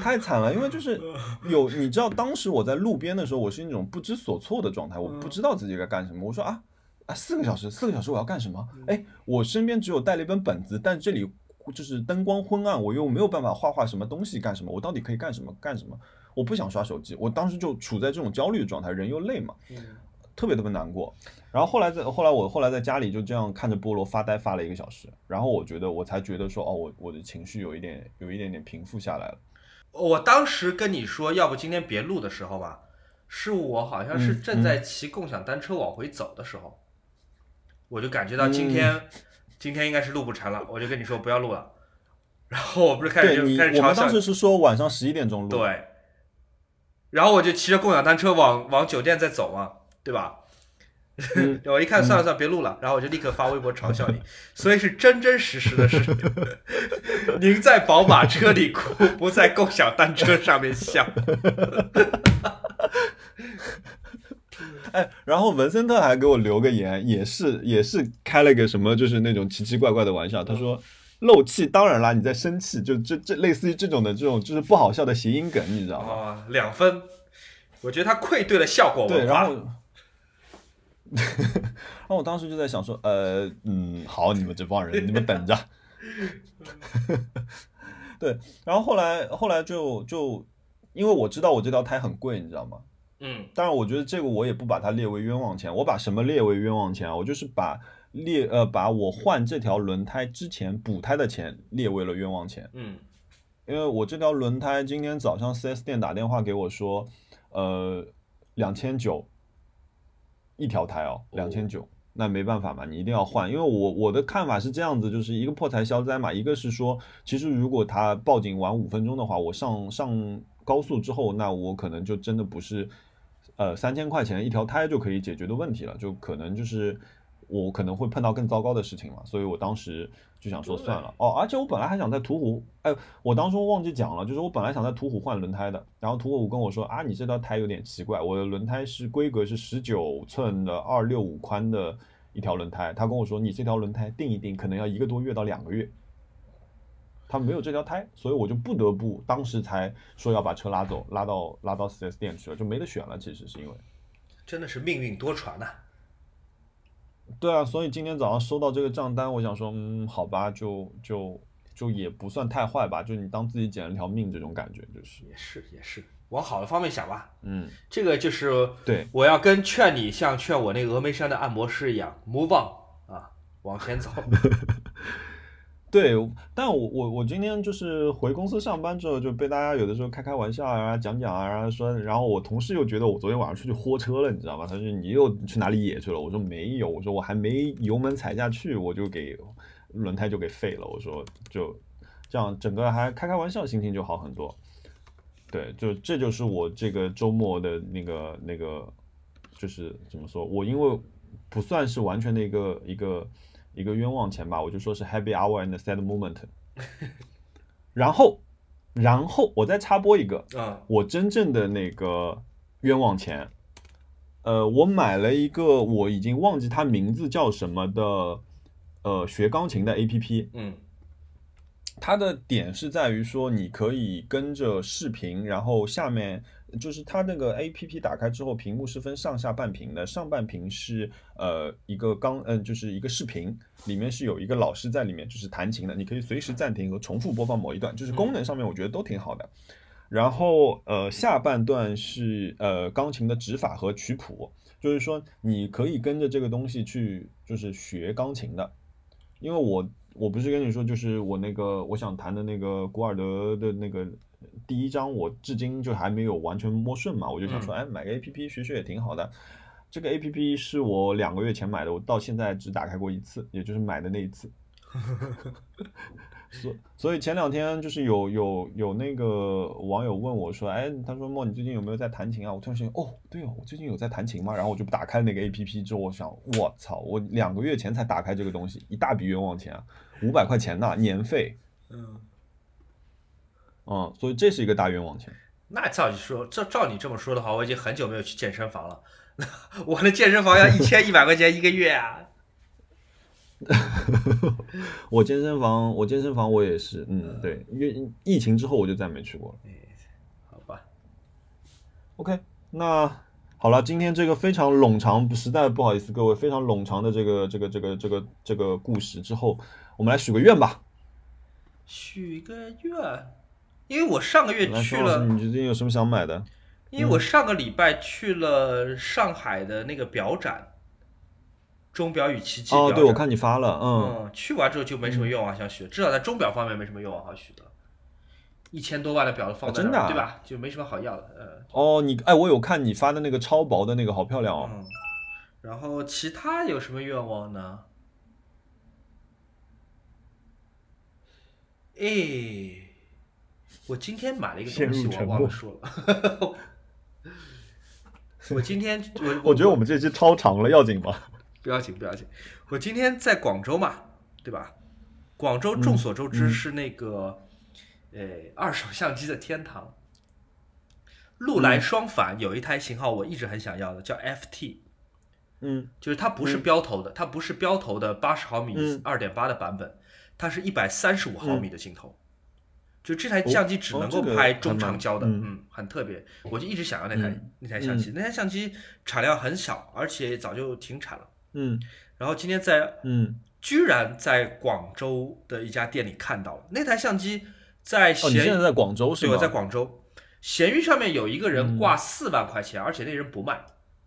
太惨了，因为就是有你知道，当时我在路边的时候，我是那种不知所措的状态，我不知道自己该干什么。我说啊啊，四个小时，四个小时我要干什么？哎，我身边只有带了一本本子，但这里就是灯光昏暗，我又没有办法画画什么东西干什么？我到底可以干什么？干什么？我不想刷手机，我当时就处在这种焦虑的状态，人又累嘛，特别特别难过。然后后来在后来我后来在家里就这样看着菠萝发呆发了一个小时，然后我觉得我才觉得说哦，我我的情绪有一点有一点点平复下来了。我当时跟你说要不今天别录的时候吧，是我好像是嗯正在骑共享单车往回走的时候，我就感觉到今天、嗯今天应该是录不成了，我就跟你说不要录了。然后我不是开始，就开始嘲笑我们当时是说晚上十一点钟录，，对，然后我就骑着共享单车往往酒店再走嘛，对吧？嗯 我一看算了算了，别录了，然后我就立刻发微博嘲笑你，所以是真真实实的是，您在宝马车里哭，不在共享单车上面笑。哎，然后文森特还给我留个言，也是也是开了个什么，就是那种奇奇怪怪的玩笑。他说漏气，当然啦，你在生气，就这这类似于这种的这种就是不好笑的谐音梗，你知道吗？啊，两分，我觉得他愧对了效果对。然后。然后我当时就在想说，呃，嗯，好，你们这帮人，你们等着。对，然后后来后来就就，因为我知道我这条胎很贵，你知道吗？嗯当然，我觉得这个我也不把它列为冤枉钱。我把什么列为冤枉钱啊？我就是把列呃把我换这条轮胎之前补胎的钱列为了冤枉钱，嗯因为我这条轮胎今天早上 4S 店打电话给我说，呃，两千九一条胎哦，两千九。那没办法嘛，你一定要换。因为我我的看法是这样子，就是一个破财消灾嘛，一个是说，其实如果他报警晚五分钟的话，我上上高速之后，那我可能就真的不是，呃，三千块钱一条胎就可以解决的问题了，就可能就是我可能会碰到更糟糕的事情嘛，所以我当时就想说算了哦，而且我本来还想在途虎，哎，我当初忘记讲了，就是我本来想在途虎换轮胎的，然后途虎跟我说啊，你这条胎有点奇怪，我的轮胎是规格是十九寸的二六五宽的一条轮胎，他跟我说你这条轮胎定一定可能要一个多月到两个月。他没有这条胎，所以我就不得不当时才说要把车拉走，拉到拉到 4S 店去了，就没得选了。其实是因为，真的是命运多舛呐、对啊，所以今天早上收到这个账单，我想说，嗯，好吧，就就就也不算太坏吧，就你当自己捡了条命这种感觉，就是，也是也是，往好的方面想吧。嗯，这个就是对，我要跟劝你像劝我那个峨眉山的按摩师一样，move on 啊，往前走。对，但我我我今天就是回公司上班之后，就被大家有的时候开开玩笑啊，讲讲啊，然后说，然后我同事又觉得我昨天晚上出去豁车了，你知道吗？他说你又去哪里野去了？我说没有，我说我还没油门踩下去，我就给轮胎就给废了。我说就这样，整个还开开玩笑，心情就好很多。对，就这就是我这个周末的那个那个，就是怎么说？我因为不算是完全的一个一个一个冤枉钱吧，我就说是 happy hour and sad moment。然后，然后我再插播一个，嗯我真正的那个冤枉钱，呃，我买了一个我已经忘记它名字叫什么的，呃，学钢琴的 APP。嗯它的点是在于说，你可以跟着视频，然后下面就是它那个 A P P 打开之后，屏幕是分上下半屏的，上半屏是呃一个钢嗯、就是一个视频，里面是有一个老师在里面就是弹琴的，你可以随时暂停和重复播放某一段，就是功能上面我觉得都挺好的。然后呃下半段是呃钢琴的指法和曲谱，就是说你可以跟着这个东西去就是学钢琴的，因为我我不是跟你说，就是我那个我想弹的那个古尔德的那个第一章，我至今就还没有完全摸顺嘛，我就想说，哎，买个 A P P 学学也挺好的。这个 A P P 是我两个月前买的，我到现在只打开过一次，也就是买的那一次。所所以前两天就是有有有那个网友问我说，哎，他说莫你最近有没有在弹琴啊？我突然想，哦，对哦，我最近有在弹琴嘛？然后我就打开那个 A P P 之后，我想，我操，我两个月前才打开这个东西，一大笔冤枉钱啊，五百块钱呐，年费，嗯，嗯，所以这是一个大冤枉钱。那照你说，照照你这么说的话，我已经很久没有去健身房了。我的健身房要一千一百块钱一个月啊！我健身房，我健身房我也是，嗯，对，因为疫情之后我就再没去过了。好吧，OK，那好了，今天这个非常冗长，实在不好意思各位，非常冗长的这个这个这个这个这个故事之后，我们来许个愿吧。许个愿，因为我上个月，去了，你最近有什么想买的？因为我上个礼拜去了上海的那个表展，钟表与奇迹表哦，对，我看你发了，嗯，嗯，去完之后就没什么愿望想许，至少在钟表方面没什么愿望好许的。一千多万的表都放在那儿，啊真的啊对吧？就没什么好要的。呃，哦，你，哎，我有看你发的那个超薄的那个，好漂亮哦。嗯，然后其他有什么愿望呢？哎，我今天买了一个东西，我忘了说了。我今天我我觉得我们这期超长了，要紧吗？不要紧，不要紧。我今天在广州嘛，对吧？广州众所周知嗯是那个，呃，二手相机的天堂。禄来双反有一台型号我一直很想要的，叫 FT，嗯就是它不是标头的，它不是标头的八十毫米嗯二点八的版本，它是一百三十五毫米的镜头。就这台哦相机只能够拍中长焦的，嗯嗯，很特别。我就一直想要那台、嗯那台相机，那台相机产量很小，而且早就停产了。嗯然后今天在嗯，居然在广州的一家店里看到了那台相机，在哦，你现在在广州是对，吗？我在广州，闲鱼上面有一个人嗯挂四万块钱，而且那人不卖，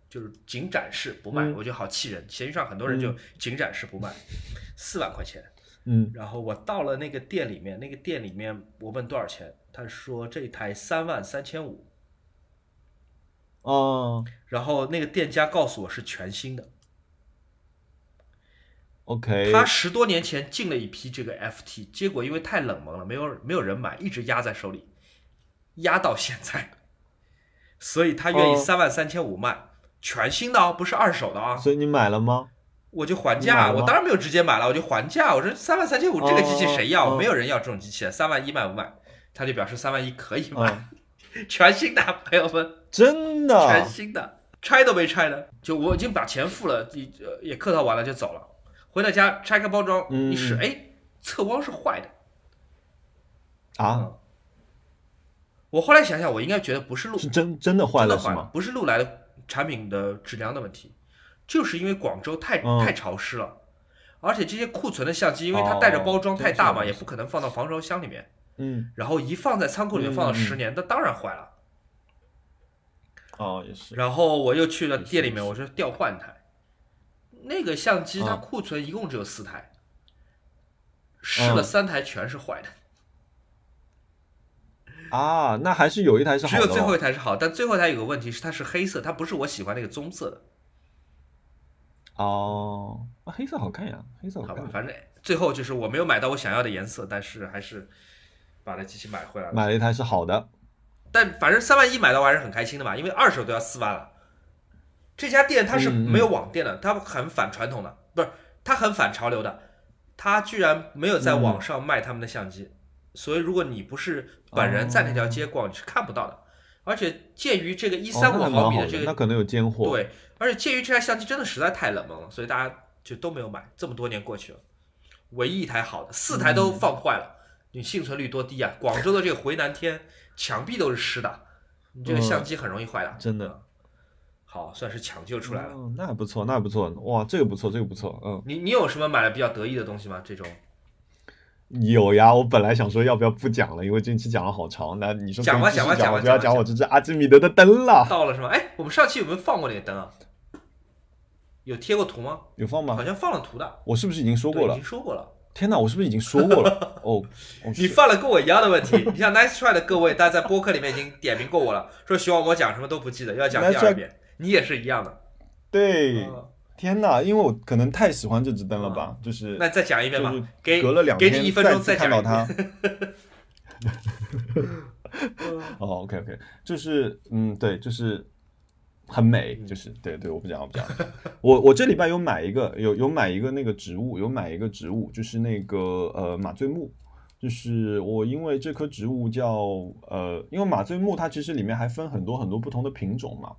就是仅展示不卖，嗯我觉得好气人。闲鱼上很多人就仅展示不卖，四万块钱。嗯然后我到了那个店里面，那个店里面我问多少钱，他说这台三万三千五，哦，然后那个店家告诉我是全新的。OK，他十多年前进了一批这个 FT，结果因为太冷门了，没有没有人买，一直压在手里，压到现在，所以他愿意哦三万三千五卖，全新的哦，不是二手的啊。所以你买了吗？我就还价，我当然没有直接买了，我就还价。我说三万三千五这个机器谁要？没有人要这种机器，三万一卖不卖？他就表示三万一可以买，嗯，全新的朋友们，真的全，新的，拆都没拆的，就我已经把钱付了，也呃也客套完了就走了。回到家拆开包装嗯一试，哎，侧光是坏的。啊，我后来想想，我应该觉得不是路是真真的坏了是吗？不是路来的产品的质量的问题，就是因为广州太、嗯。太潮湿了，而且这些库存的相机，因为它带着包装太大嘛，哦也不可能放到防潮箱里面，嗯，然后一放在仓库里面放到嗯嗯。十年，那当然坏了。哦，也是，然后我又去了店里面，我说调换台，那个相机它嗯。库存一共只有四台，试了嗯三台全是坏的，啊，那还是有一台是 好的哦，只有最后一台是好，但最后一台有个问题是它是黑色，它不是我喜欢那个棕色的。哦，啊黑色好看呀，黑色好看，，好吧反正最后就是我没有买到我想要的颜色，但是还是把那机器买回来了。买了一台是好的，但反正三万一买到我还是很开心的嘛，因为二手都要四万了。这家店它是没有网店的，它很反传统的，不是它很反潮流的，它居然没有在网上卖他们的相机，所以如果你不是本人在那条街逛，你是看不到的。而且鉴于这个一一三五毫米的这个那可能有尖货，，对，而且鉴于这台相机真的实在太冷门了，所以大家就都没有买。这么多年过去了，唯一一台好的，四台都放坏了，你幸存率多低啊！广州的这个回南天，墙壁都是湿的，你这个相机很容易坏的。真的嗯好，算是抢救出来了。哦，那还不错，那还不错，哇，这个不错，这个不错，嗯，你你有什么买的比较得意的东西吗？这种有呀，我本来想说要不要不讲了，因为这期讲了好长，那你说讲吧讲，吧讲吧我就要讲我这只阿基米德的灯了，到了是吗？哎，我们上期有没有放过那个灯啊？有贴过图吗？有放吗？好像放了图的。我是不是已经说过了已经？说过了。天哪，我是不是已经说过了？哦，哦你是犯了跟我一样的问题。你像 Nice Try 的各位，大家在播客里面已经点名过我了，说希望我讲什么都不记得，要讲第二遍。你也是一样的。对，嗯天哪，因为我可能太喜欢这只灯了吧，就是那再讲一遍吧就是，给隔了两给天你一分钟再看到。它。哦，OK OK，就是嗯，对，就是很美，嗯就是对对，我不讲我不讲。我我这礼拜有买一个有有买一个那个植物，有买一个植物，就是那个呃马醉木。就是我因为这棵植物叫呃，因为马醉木它其实里面还分很多很多不同的品种嘛，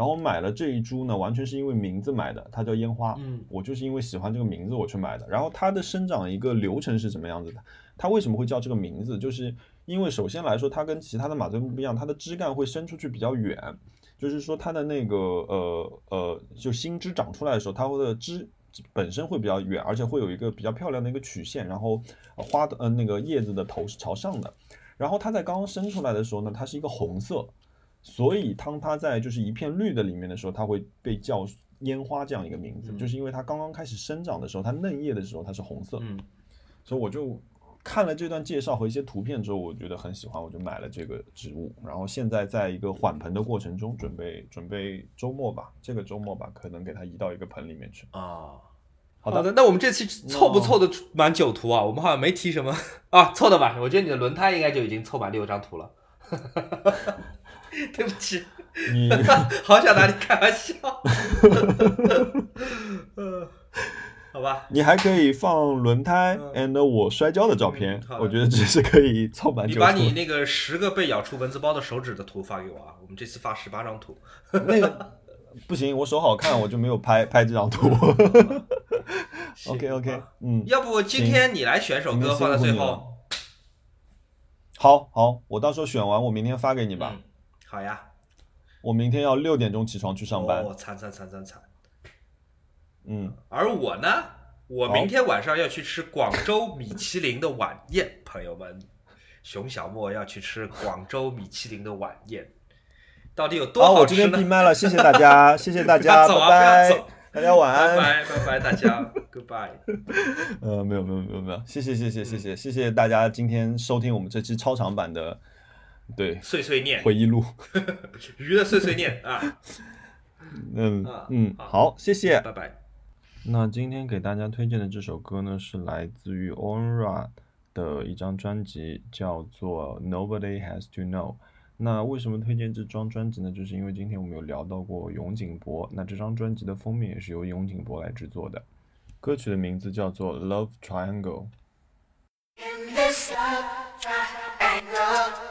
然后我买了这一株呢，完全是因为名字买的，它叫烟花。嗯我就是因为喜欢这个名字我去买的。然后它的生长一个流程是什么样子的？它为什么会叫这个名字？就是因为首先来说，它跟其他的马醉木不一样，它的枝干会伸出去比较远，就是说它的那个呃呃，就新枝长出来的时候，它的枝本身会比较远，而且会有一个比较漂亮的一个曲线，然后呃花的呃那个叶子的头是朝上的。然后它在刚刚生出来的时候呢，它是一个红色，所以当它在就是一片绿的里面的时候，它会被叫烟花这样一个名字，嗯就是因为它刚刚开始生长的时候，它嫩叶的时候它是红色，嗯，所以我就看了这段介绍和一些图片之后，我觉得很喜欢，我就买了这个植物。然后现在在一个缓盆的过程中，准备准备周末吧，这个周末吧，可能给它移到一个盆里面去。啊。好的，的，那我们这期凑不凑的满九图啊？我们好像没提什么 啊，凑的吧？我觉得你的轮胎应该就已经凑满六张图了。对不起，你 好想拿你开玩笑。呃 好吧，你还可以放轮胎嗯 and 我摔跤的照片我觉得这是可以凑满。你把你那个十个被咬出蚊子包的手指的图发给我啊！我们这次发十八张图。那个不行，我手好看，我就没有拍拍这张图。行 OK OK，啊嗯，要不今天你来选首歌放在最后，好好，我到时候选完，我明天发给你吧。嗯，好呀，我明天要六点钟起床去上班，惨惨惨惨惨。嗯，而我呢，我明天晚上要去吃广州米其林的晚宴，朋友们，熊小莫要去吃广州米其林的晚宴，到底有多？好，我这边闭麦了，谢谢大家，谢谢大家，拜拜，大家晚安，拜拜，大家，goodbye。呃，没有没有没有没有，谢谢谢谢谢谢谢谢大家今天收听我们这期超长版的。对碎碎念，回忆录。鱼的碎碎念 啊，嗯啊嗯，好好，谢谢。拜拜。那今天给大家推荐的这首歌呢，是来自于 Onra 的一张专辑，叫做 Nobody Has to Know。那为什么推荐这张专辑呢？就是因为今天我们有聊到过永井博，那这张专辑的封面也是由永井博来制作的。歌曲的名字叫做 Love Triangle。In this love triangle